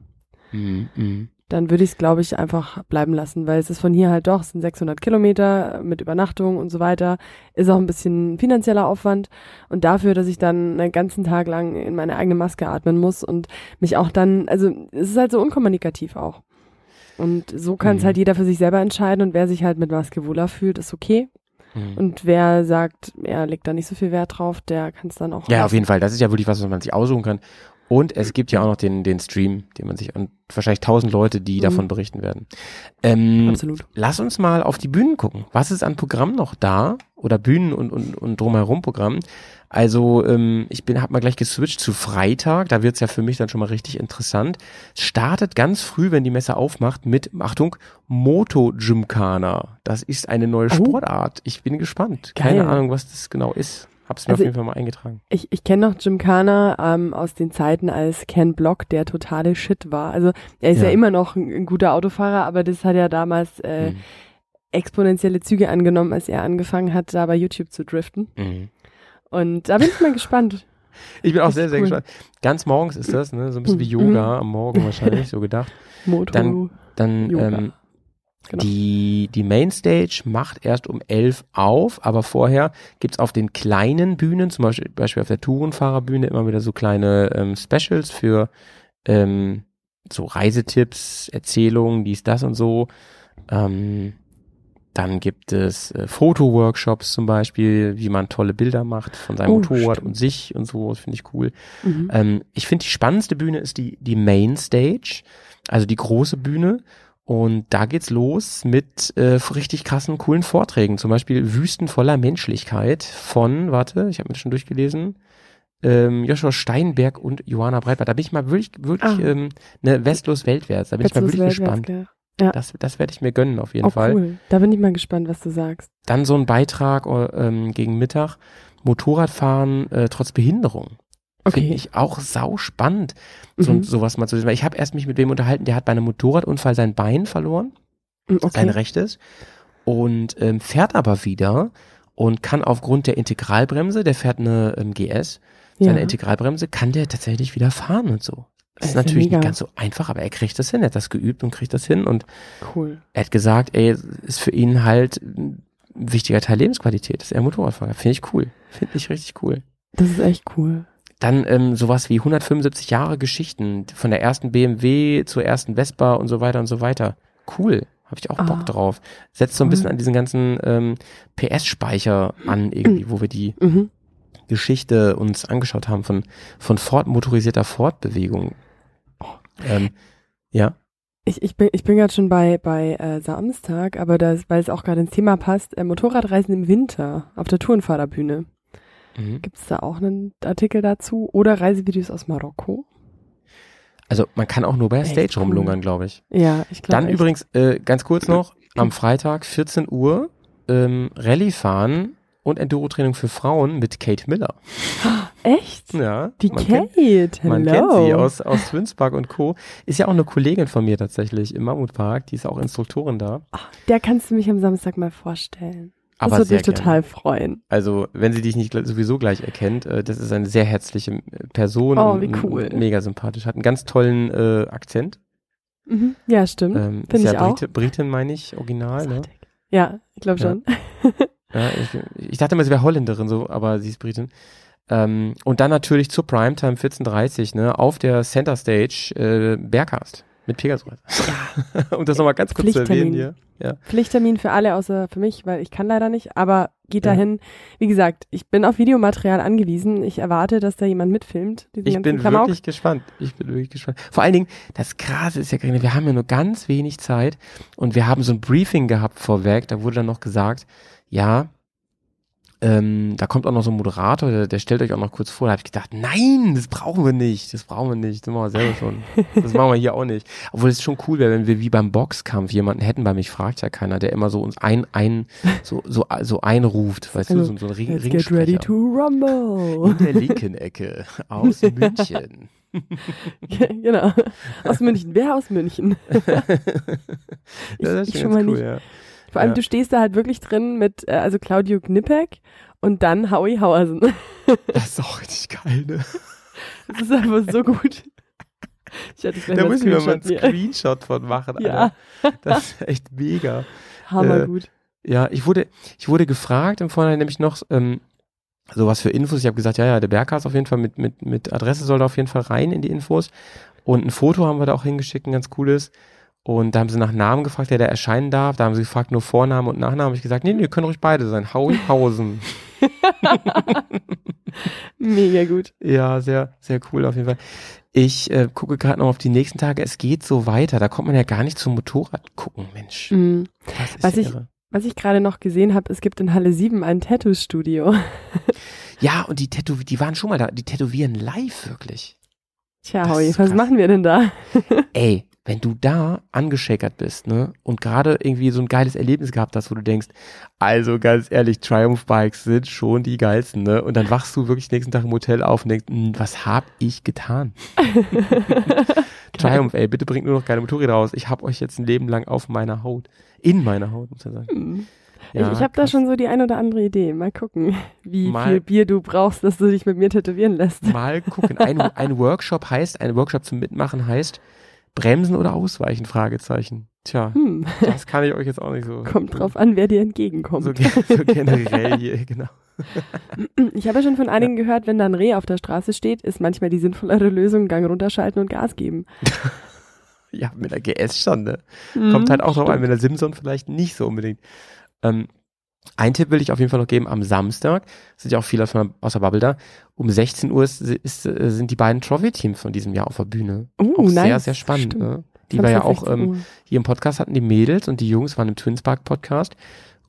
Mhm. Mhm. Dann würde ich es, glaube ich, einfach bleiben lassen, weil es ist von hier halt doch, es sind 600 Kilometer mit Übernachtung und so weiter, ist auch ein bisschen finanzieller Aufwand und dafür, dass ich dann einen ganzen Tag lang in meine eigene Maske atmen muss und mich auch dann, also es ist halt so unkommunikativ auch. Und so kann es Mhm. halt jeder für sich selber entscheiden und wer sich halt mit Maske wohler fühlt, ist okay. Mhm. Und wer sagt, er legt da nicht so viel Wert drauf, der kann es dann auch Ja, auf jeden Fall. Das ist ja wirklich was, was man sich aussuchen kann. Und es gibt ja auch noch den, den Stream, den man sich an wahrscheinlich tausend Leute, die Mhm. davon berichten werden. Ähm, Absolut. Lass uns mal auf die Bühnen gucken. Was ist an Programm noch da? Oder Bühnen und, und, und drumherum Programm? Also ähm, ich bin, hab mal gleich geswitcht zu Freitag. Da wird's ja für mich dann schon mal richtig interessant. Es startet ganz früh, wenn die Messe aufmacht, mit, Achtung, Moto Gymkhana. Das ist eine neue Oh. Sportart. Ich bin gespannt. Keine Geil. Ahnung, was das genau ist. Hab's mir Also auf jeden Fall mal eingetragen. Ich, ich kenne noch Gymkhana ähm, aus den Zeiten, als Ken Block der totale Shit war. Also er ist ja, Ja. immer noch ein, ein guter Autofahrer, aber das hat ja damals äh, Mhm. exponentielle Züge angenommen, als er angefangen hat, da bei YouTube zu driften. Mhm. Und da bin ich mal gespannt. Ich bin auch sehr, sehr cool. gespannt. Ganz morgens ist das, ne? So ein bisschen wie Mhm. Yoga am Morgen wahrscheinlich, so gedacht. Moto. Dann- Dann Yoga. ähm, Genau. die, die Mainstage macht erst um 11 auf, aber vorher gibt's auf den kleinen Bühnen, zum Beispiel, Beispiel auf der Tourenfahrerbühne, immer wieder so kleine ähm, Specials für ähm, so Reisetipps, Erzählungen, dies, das und so. Ähm, dann gibt es äh, Fotoworkshops zum Beispiel, wie man tolle Bilder macht von seinem Oh, Motorrad stimmt. und sich und so, das finde ich cool. Mhm. Ähm, ich finde, die spannendste Bühne ist die, die Main Stage, also die große Bühne. Und da geht's los mit äh, richtig krassen, coolen Vorträgen. Zum Beispiel Wüsten voller Menschlichkeit von, warte, ich habe mir das schon durchgelesen, ähm, Joshua Steinberg und Johanna Breitbart. Da bin ich mal wirklich, wirklich Ah. ähm, ne, Westlos weltwärts. Da bin ich mal wirklich Weltwärts, gespannt. gell? Das, das werde ich mir gönnen auf jeden Oh, Fall. cool. Da bin ich mal gespannt, was du sagst. Dann so ein Beitrag äh, ähm, gegen Mittag. Motorradfahren äh, trotz Behinderung. Finde Okay. ich auch sau spannend, so, Mhm. sowas mal zu sehen. Weil ich habe erst mich mit wem unterhalten, der hat bei einem Motorradunfall sein Bein verloren, Mhm, Okay. sein rechtes, und ähm, fährt aber wieder und kann aufgrund der Integralbremse, der fährt eine ähm, GS, seine ja. Integralbremse, kann der tatsächlich wieder fahren und so. Das Das ist natürlich mega. nicht ganz so einfach, aber er kriegt das hin, er hat das geübt und kriegt das hin und Cool. er hat gesagt, ey, ist für ihn halt ein wichtiger Teil Lebensqualität, dass er Motorradfahrer. Finde ich cool. Finde ich richtig cool. Das ist echt cool. Dann ähm, sowas wie 175 Jahre Geschichten von der ersten BMW zur ersten Vespa und so weiter und so weiter. Cool. Habe ich auch Ah, Bock drauf. Setzt so ein bisschen an diesen ganzen ähm, PS-Speicher an, irgendwie, wo wir die Mhm. Geschichte uns angeschaut haben von, von Fort, motorisierter Fortbewegung. Ähm, ja. Ich, ich bin, ich bin gerade schon bei, bei äh, Samstag, aber das, weil es auch gerade ins Thema passt, äh, Motorradreisen im Winter auf der Tourenfahrerbühne. Mhm. Gibt es da auch einen Artikel dazu? Oder Reisevideos aus Marokko? Also man kann auch nur bei der Echt Stage cool. rumlungern, glaube ich. Ja, ich glaube. Dann übrigens, äh, ganz kurz noch, am Freitag 14 Uhr ähm, Rallye fahren und Enduro-Training für Frauen mit Kate Miller. Echt? Ja, Die Kate, Kennt, hello. man kennt sie aus, aus Twinspark und Co. Ist ja auch eine Kollegin von mir tatsächlich im Mammutpark. Die ist auch Instruktorin da. Ach, der kannst du mich am Samstag mal vorstellen. Das Aber würde sehr mich total freuen. Also, wenn sie dich nicht sowieso gleich erkennt, äh, das ist eine sehr herzliche äh, Person. Oh, wie cool. Mega sympathisch. Hat einen ganz tollen äh, Akzent. Mhm. Ja, stimmt. Ähm, Finde ja ich auch. Brite, Britin, meine ich, original. Ne? Ja, ich glaube Ja. schon. Ja, ich, ich dachte immer, sie wäre Holländerin, so, aber sie ist Britin. Ähm, und dann natürlich zur Primetime 14.30 ne, auf der Center Stage äh, Bergcast mit Pegasus. um das nochmal ganz kurz zu erwähnen Pflichttermin. hier. Ja. Pflichttermin für alle, außer für mich, weil ich kann leider nicht. Aber geht Ja. dahin. Wie gesagt, ich bin auf Videomaterial angewiesen. Ich erwarte, dass da jemand mitfilmt. Ich bin Klamauk. wirklich gespannt. Ich bin wirklich gespannt. Vor allen Dingen, das Krasse ist ja, wir haben ja nur ganz wenig Zeit und wir haben so ein Briefing gehabt vorweg. Da wurde dann noch gesagt, ja, ähm, da kommt auch noch so ein Moderator, der, der stellt euch auch noch kurz vor. Da habe ich gedacht, nein, das brauchen wir nicht. Das brauchen wir nicht. Das machen wir selber schon. Das machen wir hier auch nicht. Obwohl es schon cool wäre, wenn wir wie beim Boxkampf jemanden hätten, bei mich fragt ja keiner, der immer so uns ein, ein, so, so, so einruft, weißt du, Also, so, so ein Ring, Let's get ready Ringsprecher. to rumble. In der linken Ecke aus München. genau. Aus München. Wer aus München? Ich- das ich ist schon schon mal cool, nicht. ja. Vor allem, Ja. du stehst da halt wirklich drin mit, äh, also Claudio Knippek und dann Howie Hauersen. Das ist auch richtig geil, ne? Das ist einfach so gut. Ich hatte Da mal müssen wir mal einen Screenshot von machen, Ja, Alter. Das ist echt mega. hammergut. Ja, ich wurde, ich wurde gefragt im Vorhinein nämlich noch, ähm, sowas für Infos. Ich habe gesagt, ja, ja, der Berghaus auf jeden Fall mit, mit, mit Adresse soll da auf jeden Fall rein in die Infos. Und ein Foto haben wir da auch hingeschickt, ein ganz cooles. Und da haben sie nach Namen gefragt, der da erscheinen darf. Da haben sie gefragt, nur Vorname und Nachname. Hab ich gesagt, nee, nee, können ruhig beide sein. Hauihausen. Mega gut. Ja, sehr, sehr cool auf jeden Fall. Ich äh, gucke gerade noch auf die nächsten Tage. Es geht so weiter. Da kommt man ja gar nicht zum Motorrad gucken, Mensch. Mhm. Das ist Was ja ich- irre. Was ich gerade noch gesehen habe, es gibt in Halle 7 ein Tattoo-Studio. Ja, und die Tätow die waren schon mal da. Die tätowieren live wirklich. Tja, Howie, was krass. machen wir denn da? Ey, wenn du da angeschäkert bist, ne, und gerade irgendwie so ein geiles Erlebnis gehabt hast, wo du denkst, also ganz ehrlich, Triumph Bikes sind schon die geilsten, ne? Und dann wachst du wirklich nächsten Tag im Hotel auf und denkst, "Hm, was hab ich getan? Triumph, ey, bitte bringt nur noch geile Motorräder raus. Ich hab euch jetzt ein Leben lang auf meiner Haut. In meiner Haut, muss man sagen. Hm. Ja, ich ich habe da schon so die ein oder andere Idee. Mal gucken, wie Mal- viel Bier du brauchst, dass du dich mit mir tätowieren lässt. Mal gucken. Ein, ein Workshop heißt, ein Workshop zum Mitmachen heißt Bremsen oder Ausweichen? Fragezeichen. Tja, Hm. das kann ich euch jetzt auch nicht so. Kommt drauf an, wer dir entgegenkommt. So, so generell hier, genau. Ich habe ja schon von einigen gehört, wenn da ein Reh auf der Straße steht, ist manchmal die sinnvollere Lösung, Gang runterschalten und Gas geben. Ja, mit der GS schon, ne? Mhm, Kommt halt auch drauf an, mit der Simson vielleicht nicht so unbedingt. Ähm, ein Tipp will ich auf jeden Fall noch geben, am Samstag, sind ja auch viele aus, der Bubble da, um 16 Uhr ist, ist, äh, sind die beiden Trophy-Teams von diesem Jahr auf der Bühne. Uh, Auch sehr, nice. sehr spannend. Stimmt. Ne? Die wir ja auch 16 ähm, hier im Podcast hatten, die Mädels und die Jungs waren im Twinspark Podcast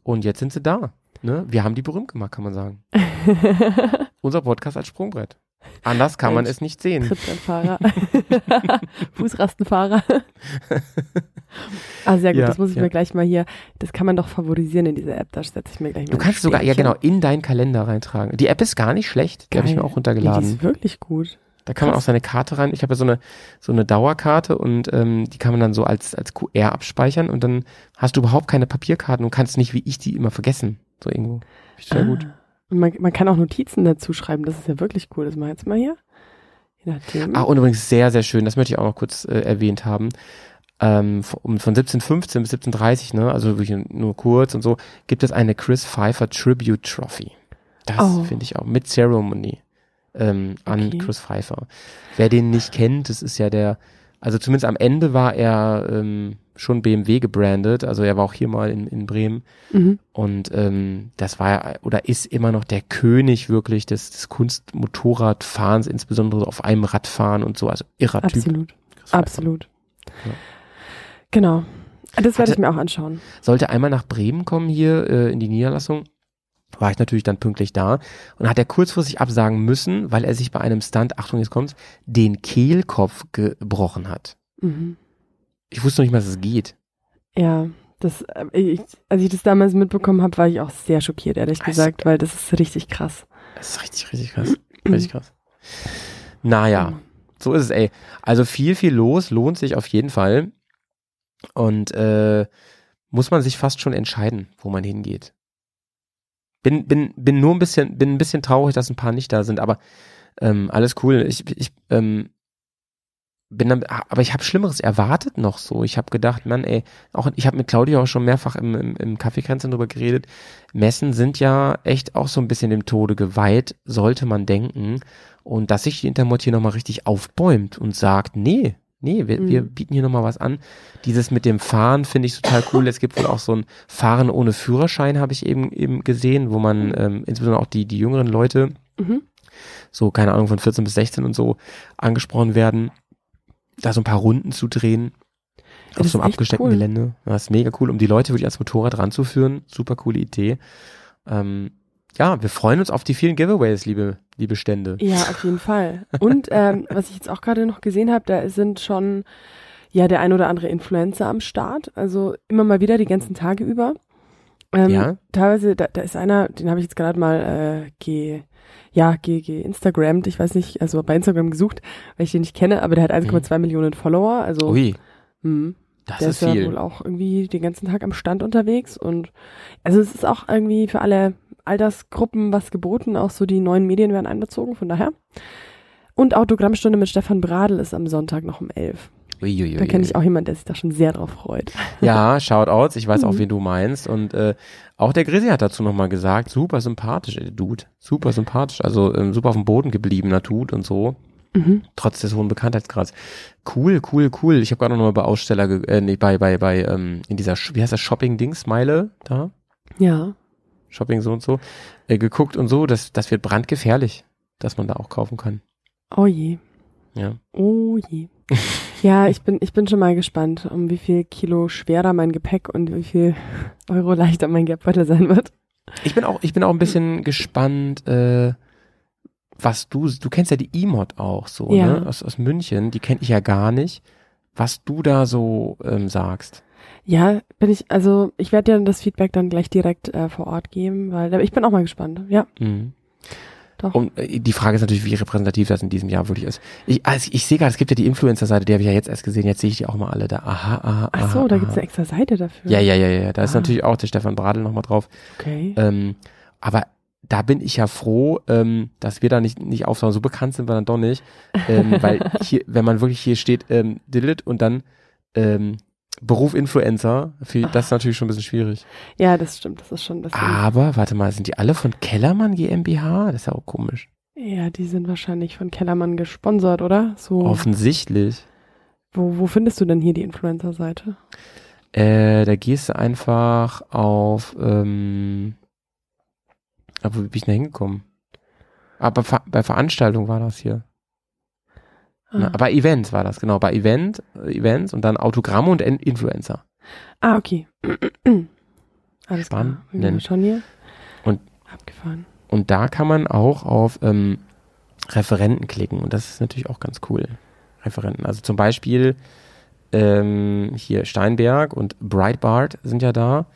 und jetzt sind sie da. Ne? Wir haben die berühmt gemacht, kann man sagen. Unser Podcast als Sprungbrett. Anders kann man es nicht sehen. Trittbrennfahrer. Fußrastenfahrer. ah, sehr gut, Ja, das muss ich ja. mir gleich mal hier, das kann man doch favorisieren in dieser App, da setze ich mir gleich mal Du kannst sogar, ja genau, in deinen Kalender reintragen. Die App ist gar nicht schlecht, die habe ich mir auch Ja, runtergeladen. die ist wirklich gut. Da kann man auch seine Karte rein. Ich habe ja so eine so eine Dauerkarte und ähm, die kann man dann so als als QR abspeichern und dann hast du überhaupt keine Papierkarten und kannst nicht wie ich die immer vergessen. So irgendwo. Sehr gut. Ah. Und man, man kann auch Notizen dazu schreiben, das ist ja wirklich cool. Das machen wir jetzt mal hier. Je nachdem. Ah, und übrigens sehr, sehr schön, das möchte ich auch noch kurz äh, erwähnt haben. Ähm, von, von 1715 bis 1730, ne, also wirklich nur kurz und so, gibt es eine Chris Pfeiffer Tribute Trophy. Das Oh. finde ich auch mit Ceremony ähm, an Okay. Chris Pfeiffer. Wer den nicht kennt, das ist ja der, also zumindest am Ende war er ähm, schon BMW gebrandet, also er war auch hier mal in, in Bremen mhm. und ähm, das war ja oder ist immer noch der König wirklich des, des Kunstmotorradfahrens, insbesondere auf einem Radfahren und so, also irrer Typ. Absolut. Chris Pfeiffer. Absolut. Ja. Genau. Das werde ich mir auch anschauen. Sollte einmal nach Bremen kommen hier äh, in die Niederlassung, war ich natürlich dann pünktlich da und hat er kurzfristig absagen müssen, weil er sich bei einem Stunt, Achtung, jetzt kommt's, den Kehlkopf gebrochen hat. Mhm. Ich wusste noch nicht mal, dass es geht. Ja, das, äh, ich, als ich das damals mitbekommen habe, war ich auch sehr schockiert, ehrlich Also- gesagt, weil das ist richtig krass. Das ist richtig, richtig krass. Richtig krass. Naja, Mhm. so ist es, ey. Also viel, viel los, lohnt sich auf jeden Fall. Und äh, muss man sich fast schon entscheiden, wo man hingeht. Bin, bin, bin nur ein bisschen, bin ein bisschen traurig, dass ein paar nicht da sind, aber ähm, alles cool. Ich, ich ähm, bin dann, aber ich habe Schlimmeres erwartet noch so. Ich habe gedacht, Mann, ey, auch ich habe mit Claudia auch schon mehrfach im, im, im Kaffeekränzchen drüber geredet. Messen sind ja echt auch so ein bisschen dem Tode geweiht, sollte man denken. Und dass sich die Intermod hier nochmal richtig aufbäumt und sagt, nee, nee, wir, Mhm. wir bieten hier nochmal was an. Dieses mit dem Fahren finde ich total cool. Es gibt wohl auch so ein Fahren ohne Führerschein, habe ich eben eben gesehen, wo man ähm, insbesondere auch die, die jüngeren Leute, Mhm. so keine Ahnung, von 14 bis 16 und so angesprochen werden, da so ein paar Runden zu drehen. das Auf so einem abgesteckten cool. Gelände. Das ist mega cool, um die Leute wirklich ans Motorrad ranzuführen. Super coole Idee. Ähm, ja, wir freuen uns auf die vielen Giveaways, liebe, liebe Stände. Ja, auf jeden Fall. Und ähm, was ich jetzt auch gerade noch gesehen habe, da sind schon ja der ein oder andere Influencer am Start. Also immer mal wieder die ganzen Tage über. Ähm, Ja. Teilweise, da, da ist einer, den habe ich jetzt gerade mal äh, ge, ja, ge, ge Instagrammt, ich weiß nicht, also bei Instagram gesucht, weil ich den nicht kenne, aber der hat 1,2 Millionen Follower. Also Ui, hm, das der ist ist ja wohl auch irgendwie den ganzen Tag am Stand unterwegs und also es ist auch irgendwie für alle Altersgruppen was geboten, auch so die neuen Medien werden einbezogen, von daher. Und Autogrammstunde mit Stefan Bradl ist am Sonntag noch um 11. Ui, ui, ui, Da kenne ich auch jemanden, der sich da schon sehr drauf freut. Ja, Shoutouts, ich weiß auch, Mhm. wen du meinst. Und äh, auch der Grisi hat dazu nochmal gesagt, super sympathisch, der Dude. Super sympathisch. Also ähm, super auf dem Boden gebliebener Dude und so. Mhm. Trotz des hohen Bekanntheitsgrads. Cool, cool, cool. Ich habe gerade noch mal bei Aussteller, äh, nee, bei, bei, bei, ähm, in dieser, wie heißt das, Shopping-Dings, Meile, da? Ja. Shopping so und so, äh, geguckt und so, das, das wird brandgefährlich. das man da auch kaufen kann. Oh je. Ja. Oh je. Ja, ich bin, ich bin schon mal gespannt, um wie viel Kilo schwerer mein Gepäck und wie viel Euro leichter mein Geldbeutel sein wird. Ich bin auch, ich bin auch ein bisschen gespannt, äh, was du, du kennst ja die E-Mod auch so, Ja. ne? Aus, aus München, die kenne ich ja gar nicht. Was du da so ähm, sagst. Ja, bin ich, also ich werde dir das Feedback dann gleich direkt äh, vor Ort geben, weil ich bin auch mal gespannt. Ja, Mhm. doch. Und äh, die Frage ist natürlich, wie repräsentativ das in diesem Jahr wirklich ist. Ich, also ich sehe gerade, es gibt ja die Influencer-Seite, die habe ich ja jetzt erst gesehen, jetzt sehe ich die auch mal alle da. Aha, aha, Ach aha. so, da aha. gibt's eine extra Seite dafür. Ja, ja, ja, ja. Da ist Ah. natürlich auch der Stefan Bradl nochmal drauf. Okay. Ähm, aber da bin ich ja froh, ähm, dass wir da nicht, nicht auftauchen. So bekannt sind wir dann doch nicht. Ähm, weil hier, wenn man wirklich hier steht, ähm, und dann ähm, Beruf Influencer, für, das ist natürlich schon ein bisschen schwierig. Ja, das stimmt, das ist schon das. Aber, warte mal, sind die alle von Kellermann GmbH? Das ist ja auch komisch. Ja, die sind wahrscheinlich von Kellermann gesponsert, oder? So. Offensichtlich. Wo, wo findest du denn hier die Influencer-Seite? Äh, da gehst du einfach auf, ähm, aber wie bin ich denn da hingekommen? Aber Ver bei Veranstaltung war das hier. Ah, bei Events war das, genau. Bei Event, äh, Events und dann Autogramme und En- Influencer. ah okay. Alles Spannend. klar. Wir schauen hier. Und- Abgefahren. Und da kann man auch auf ähm, Referenten klicken. Und das ist natürlich auch ganz cool. Referenten. Also zum Beispiel ähm, hier Steinberg und Breitbart sind ja da.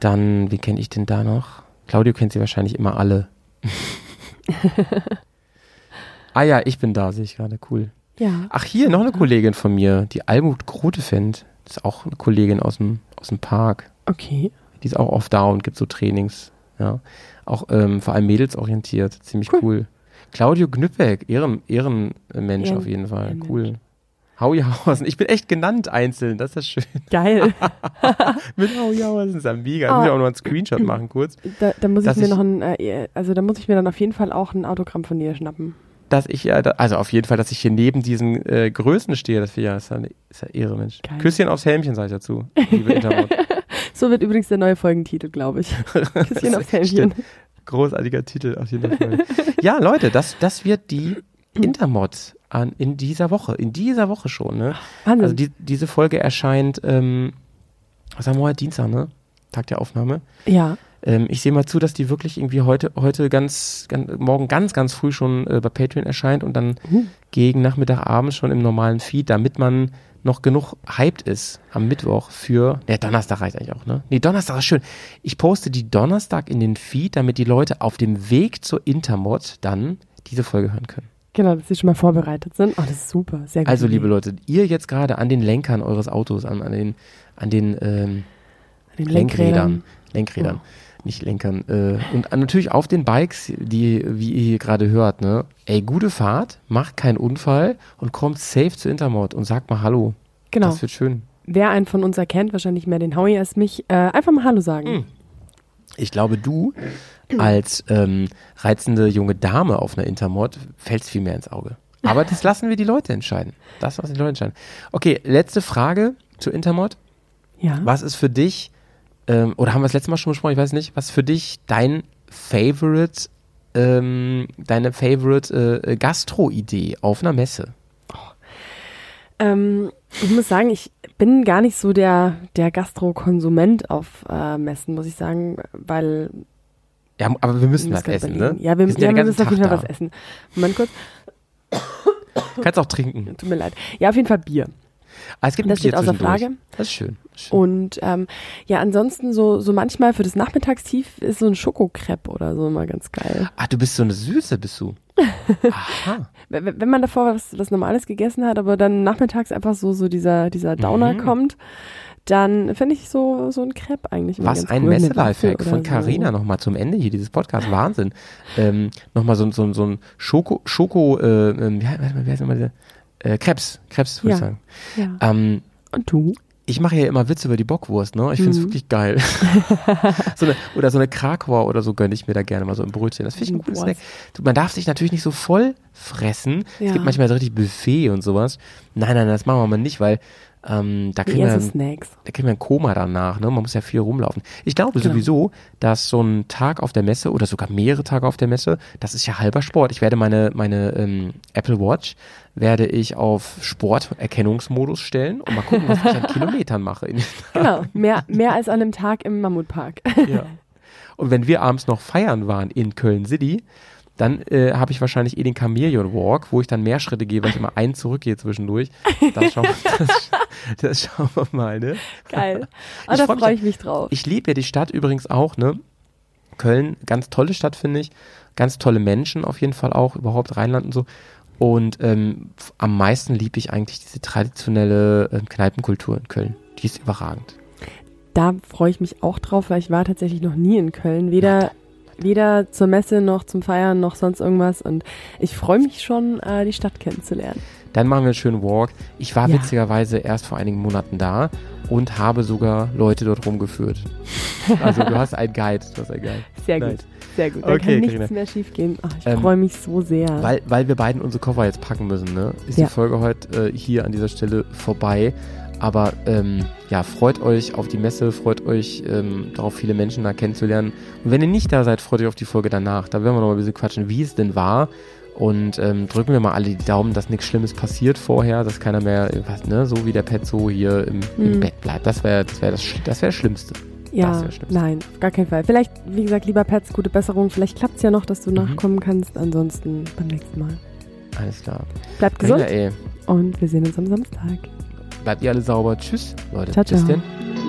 Dann, wie kenne ich denn da noch? Claudio kennt sie wahrscheinlich immer alle. ah ja, ich bin da, sehe ich gerade. Cool. Ja. Ach, hier noch eine Kollegin von mir, die Almut Grotefend. Das ist auch eine Kollegin aus dem, aus dem Park. Okay. Die ist auch oft da und gibt so Trainings. Ja. Auch ähm, vor allem mädelsorientiert. Ziemlich cool. Cool. Claudio Gnüppeck, Ehren, Ehrenmensch Ehren- auf jeden Fall. Ehrenmensch. Cool. Hauihausen. Ich bin echt genannt einzeln. Das ist schön. Geil. Mit Hauihausen. Das ist ja mega. Ich Ah. muss ja auch noch einen Screenshot machen kurz. da, da muss ich mir ich- noch ein, äh, also da muss ich mir dann auf jeden Fall auch ein Autogramm von dir schnappen. Dass ich ja, also auf jeden Fall, dass ich hier neben diesen äh, Größen stehe. Das ja, ist ja, eine- ist ja Ehre, Mensch. Geil. Küsschen aufs Helmchen, sag ich dazu. Liebe Intermod. So wird übrigens der neue Folgentitel, glaube ich. Küsschen aufs Händchen. Großartiger Titel auf jeden Fall. ja, Leute, das, das wird die Intermod an, in dieser Woche. In dieser Woche schon, ne? Wahnsinn. Also die, diese Folge erscheint, ähm, was haben wir heute? Dienstag, ne? Tag der Aufnahme. ja. Ähm, ich sehe mal zu, dass die wirklich irgendwie heute, heute ganz, ganz morgen ganz, ganz früh schon äh, bei Patreon erscheint und dann Uh. gegen Nachmittag, abends schon im normalen Feed, damit man noch genug hyped ist am Mittwoch für, ja, Donnerstag reicht eigentlich auch, ne? Nee, Donnerstag ist schön. Ich poste die Donnerstag in den Feed, damit die Leute auf dem Weg zur Intermod dann diese Folge hören können. Genau, dass sie schon mal vorbereitet sind. Oh, das ist super. Sehr gut. Also, liebe Leute, ihr jetzt gerade an den Lenkern eures Autos, an, an den, an den ähm, den Lenkrädern, Lenkrädern, nicht Lenkern, äh, und natürlich auf den Bikes, die, wie ihr hier gerade hört, ne? Ey, gute Fahrt, macht keinen Unfall und kommt safe zu Intermod und sagt mal Hallo. Genau. Das wird schön. Wer einen von uns erkennt, wahrscheinlich mehr den Howie als mich, äh, einfach mal Hallo sagen. Hm. Ich glaube, du als ähm, reizende junge Dame auf einer Intermod fällst viel mehr ins Auge. Aber das lassen wir die Leute entscheiden. Das lassen die Leute entscheiden. Okay, letzte Frage zu Intermod. Ja. Was ist für dich, ähm, oder haben wir das letzte Mal schon besprochen, ich weiß nicht, was für dich dein Favorite, ähm, deine Favorite äh, Gastro-Idee auf einer Messe? Ähm, ich muss sagen, ich bin gar nicht so der, der Gastro-Konsument auf äh, Messen, muss ich sagen, weil Ja, aber wir müssen was essen, überlegen. ne? Ja, wir, sind ja, den wir müssen auf jeden Fall was essen. Moment kurz, Kannst auch trinken. tut mir leid. Ja, auf jeden Fall Bier. Ah, es gibt Das steht außer. Frage. Das ist schön. Das ist schön. Und ähm, ja, ansonsten so, so manchmal für das Nachmittagstief ist so ein Schokokrepp oder so immer ganz geil. Ah, du bist so eine Süße, bist du. Aha. Wenn man davor was, was Normales gegessen hat, aber dann nachmittags einfach so, so dieser, dieser Downer Mhm. kommt, dann finde ich so, so ein Crepe eigentlich immer Was ganz ein cool Messelifehack von Carina so. nochmal zum Ende hier dieses Podcast. Wahnsinn. Ähm, nochmal so, so, so ein Schoko, Schoko, äh, ähm, wie, heißt- wie heißt nochmal dieser? Äh, Krebs, Krebs würde ich Ja. sagen. Ja. Ähm, Und du? ich mache ja immer Witze über die Bockwurst, ne? Ich finde es Mhm. wirklich geil. so eine, oder so eine Krakauer oder so gönne ich mir da gerne mal so ein Brötchen. Das finde ich ein cooles Snack. Man darf sich natürlich nicht so voll fressen. Es Ja. gibt manchmal so richtig Buffet und sowas. Nein, nein, das machen wir mal nicht, weil Ähm, da kriegen wir, Snacks. da kriegen wir ein Koma danach, ne? Man muss ja viel rumlaufen. Ich glaube Genau. sowieso, dass so ein Tag auf der Messe oder sogar mehrere Tage auf der Messe, das ist ja halber Sport. Ich werde meine, meine ähm, Apple Watch werde ich auf Sporterkennungsmodus stellen und mal gucken, was ich an Kilometern mache. Genau, mehr, mehr als an einem Tag im Mammutpark. ja. Und wenn wir abends noch feiern waren in Köln City, dann äh, habe ich wahrscheinlich eh den Chameleon Walk, wo ich dann mehr Schritte gehe, weil ich immer einen zurückgehe zwischendurch. Das schauen, das, das schauen wir mal, ne? Geil. Ah, Ich da freu freue ich mich drauf. Ich liebe ja die Stadt übrigens auch, ne? Köln, ganz tolle Stadt, finde ich. Ganz tolle Menschen auf jeden Fall auch, überhaupt Rheinland und so. Und ähm, am meisten liebe ich eigentlich diese traditionelle ähm, Kneipenkultur in Köln. Die ist überragend. Da freue ich mich auch drauf, weil ich war tatsächlich noch nie in Köln. Weder, weder zur Messe noch zum Feiern noch sonst irgendwas. Und ich freue mich schon, äh, die Stadt kennenzulernen. Dann machen wir einen schönen Walk. Ich war Ja. witzigerweise erst vor einigen Monaten da und habe sogar Leute dort rumgeführt. Also du hast einen Guide, du hast einen Guide. Sehr Nice. gut, sehr gut. Da Okay, kann nichts Carina. mehr schief gehen. Ach, ich Ähm, freue mich so sehr. Weil, weil wir beiden unsere Koffer jetzt packen müssen, ne? Ist Ja. die Folge heute äh, hier an dieser Stelle vorbei. Aber ähm, ja, freut euch auf die Messe, freut euch ähm, darauf, viele Menschen da kennenzulernen. Und wenn ihr nicht da seid, freut euch auf die Folge danach. Da werden wir noch mal ein bisschen quatschen, wie es denn war. Und ähm, drücken wir mal alle die Daumen, dass nichts Schlimmes passiert vorher, dass keiner mehr, äh, was, ne, so wie der Pet so hier im, im Mhm. Bett bleibt. Das wäre das, wär das, das, wär das Schlimmste. ja, nein, auf gar keinen Fall. Vielleicht, wie gesagt, lieber Pets, gute Besserung. Vielleicht klappt es ja noch, dass du Mhm. nachkommen kannst. Ansonsten beim nächsten Mal. Alles klar. Bleibt gesund ey, und wir sehen uns am Samstag. Bleibt ihr alle sauber. Tschüss, Leute. Ciao, Bis ciao. denn.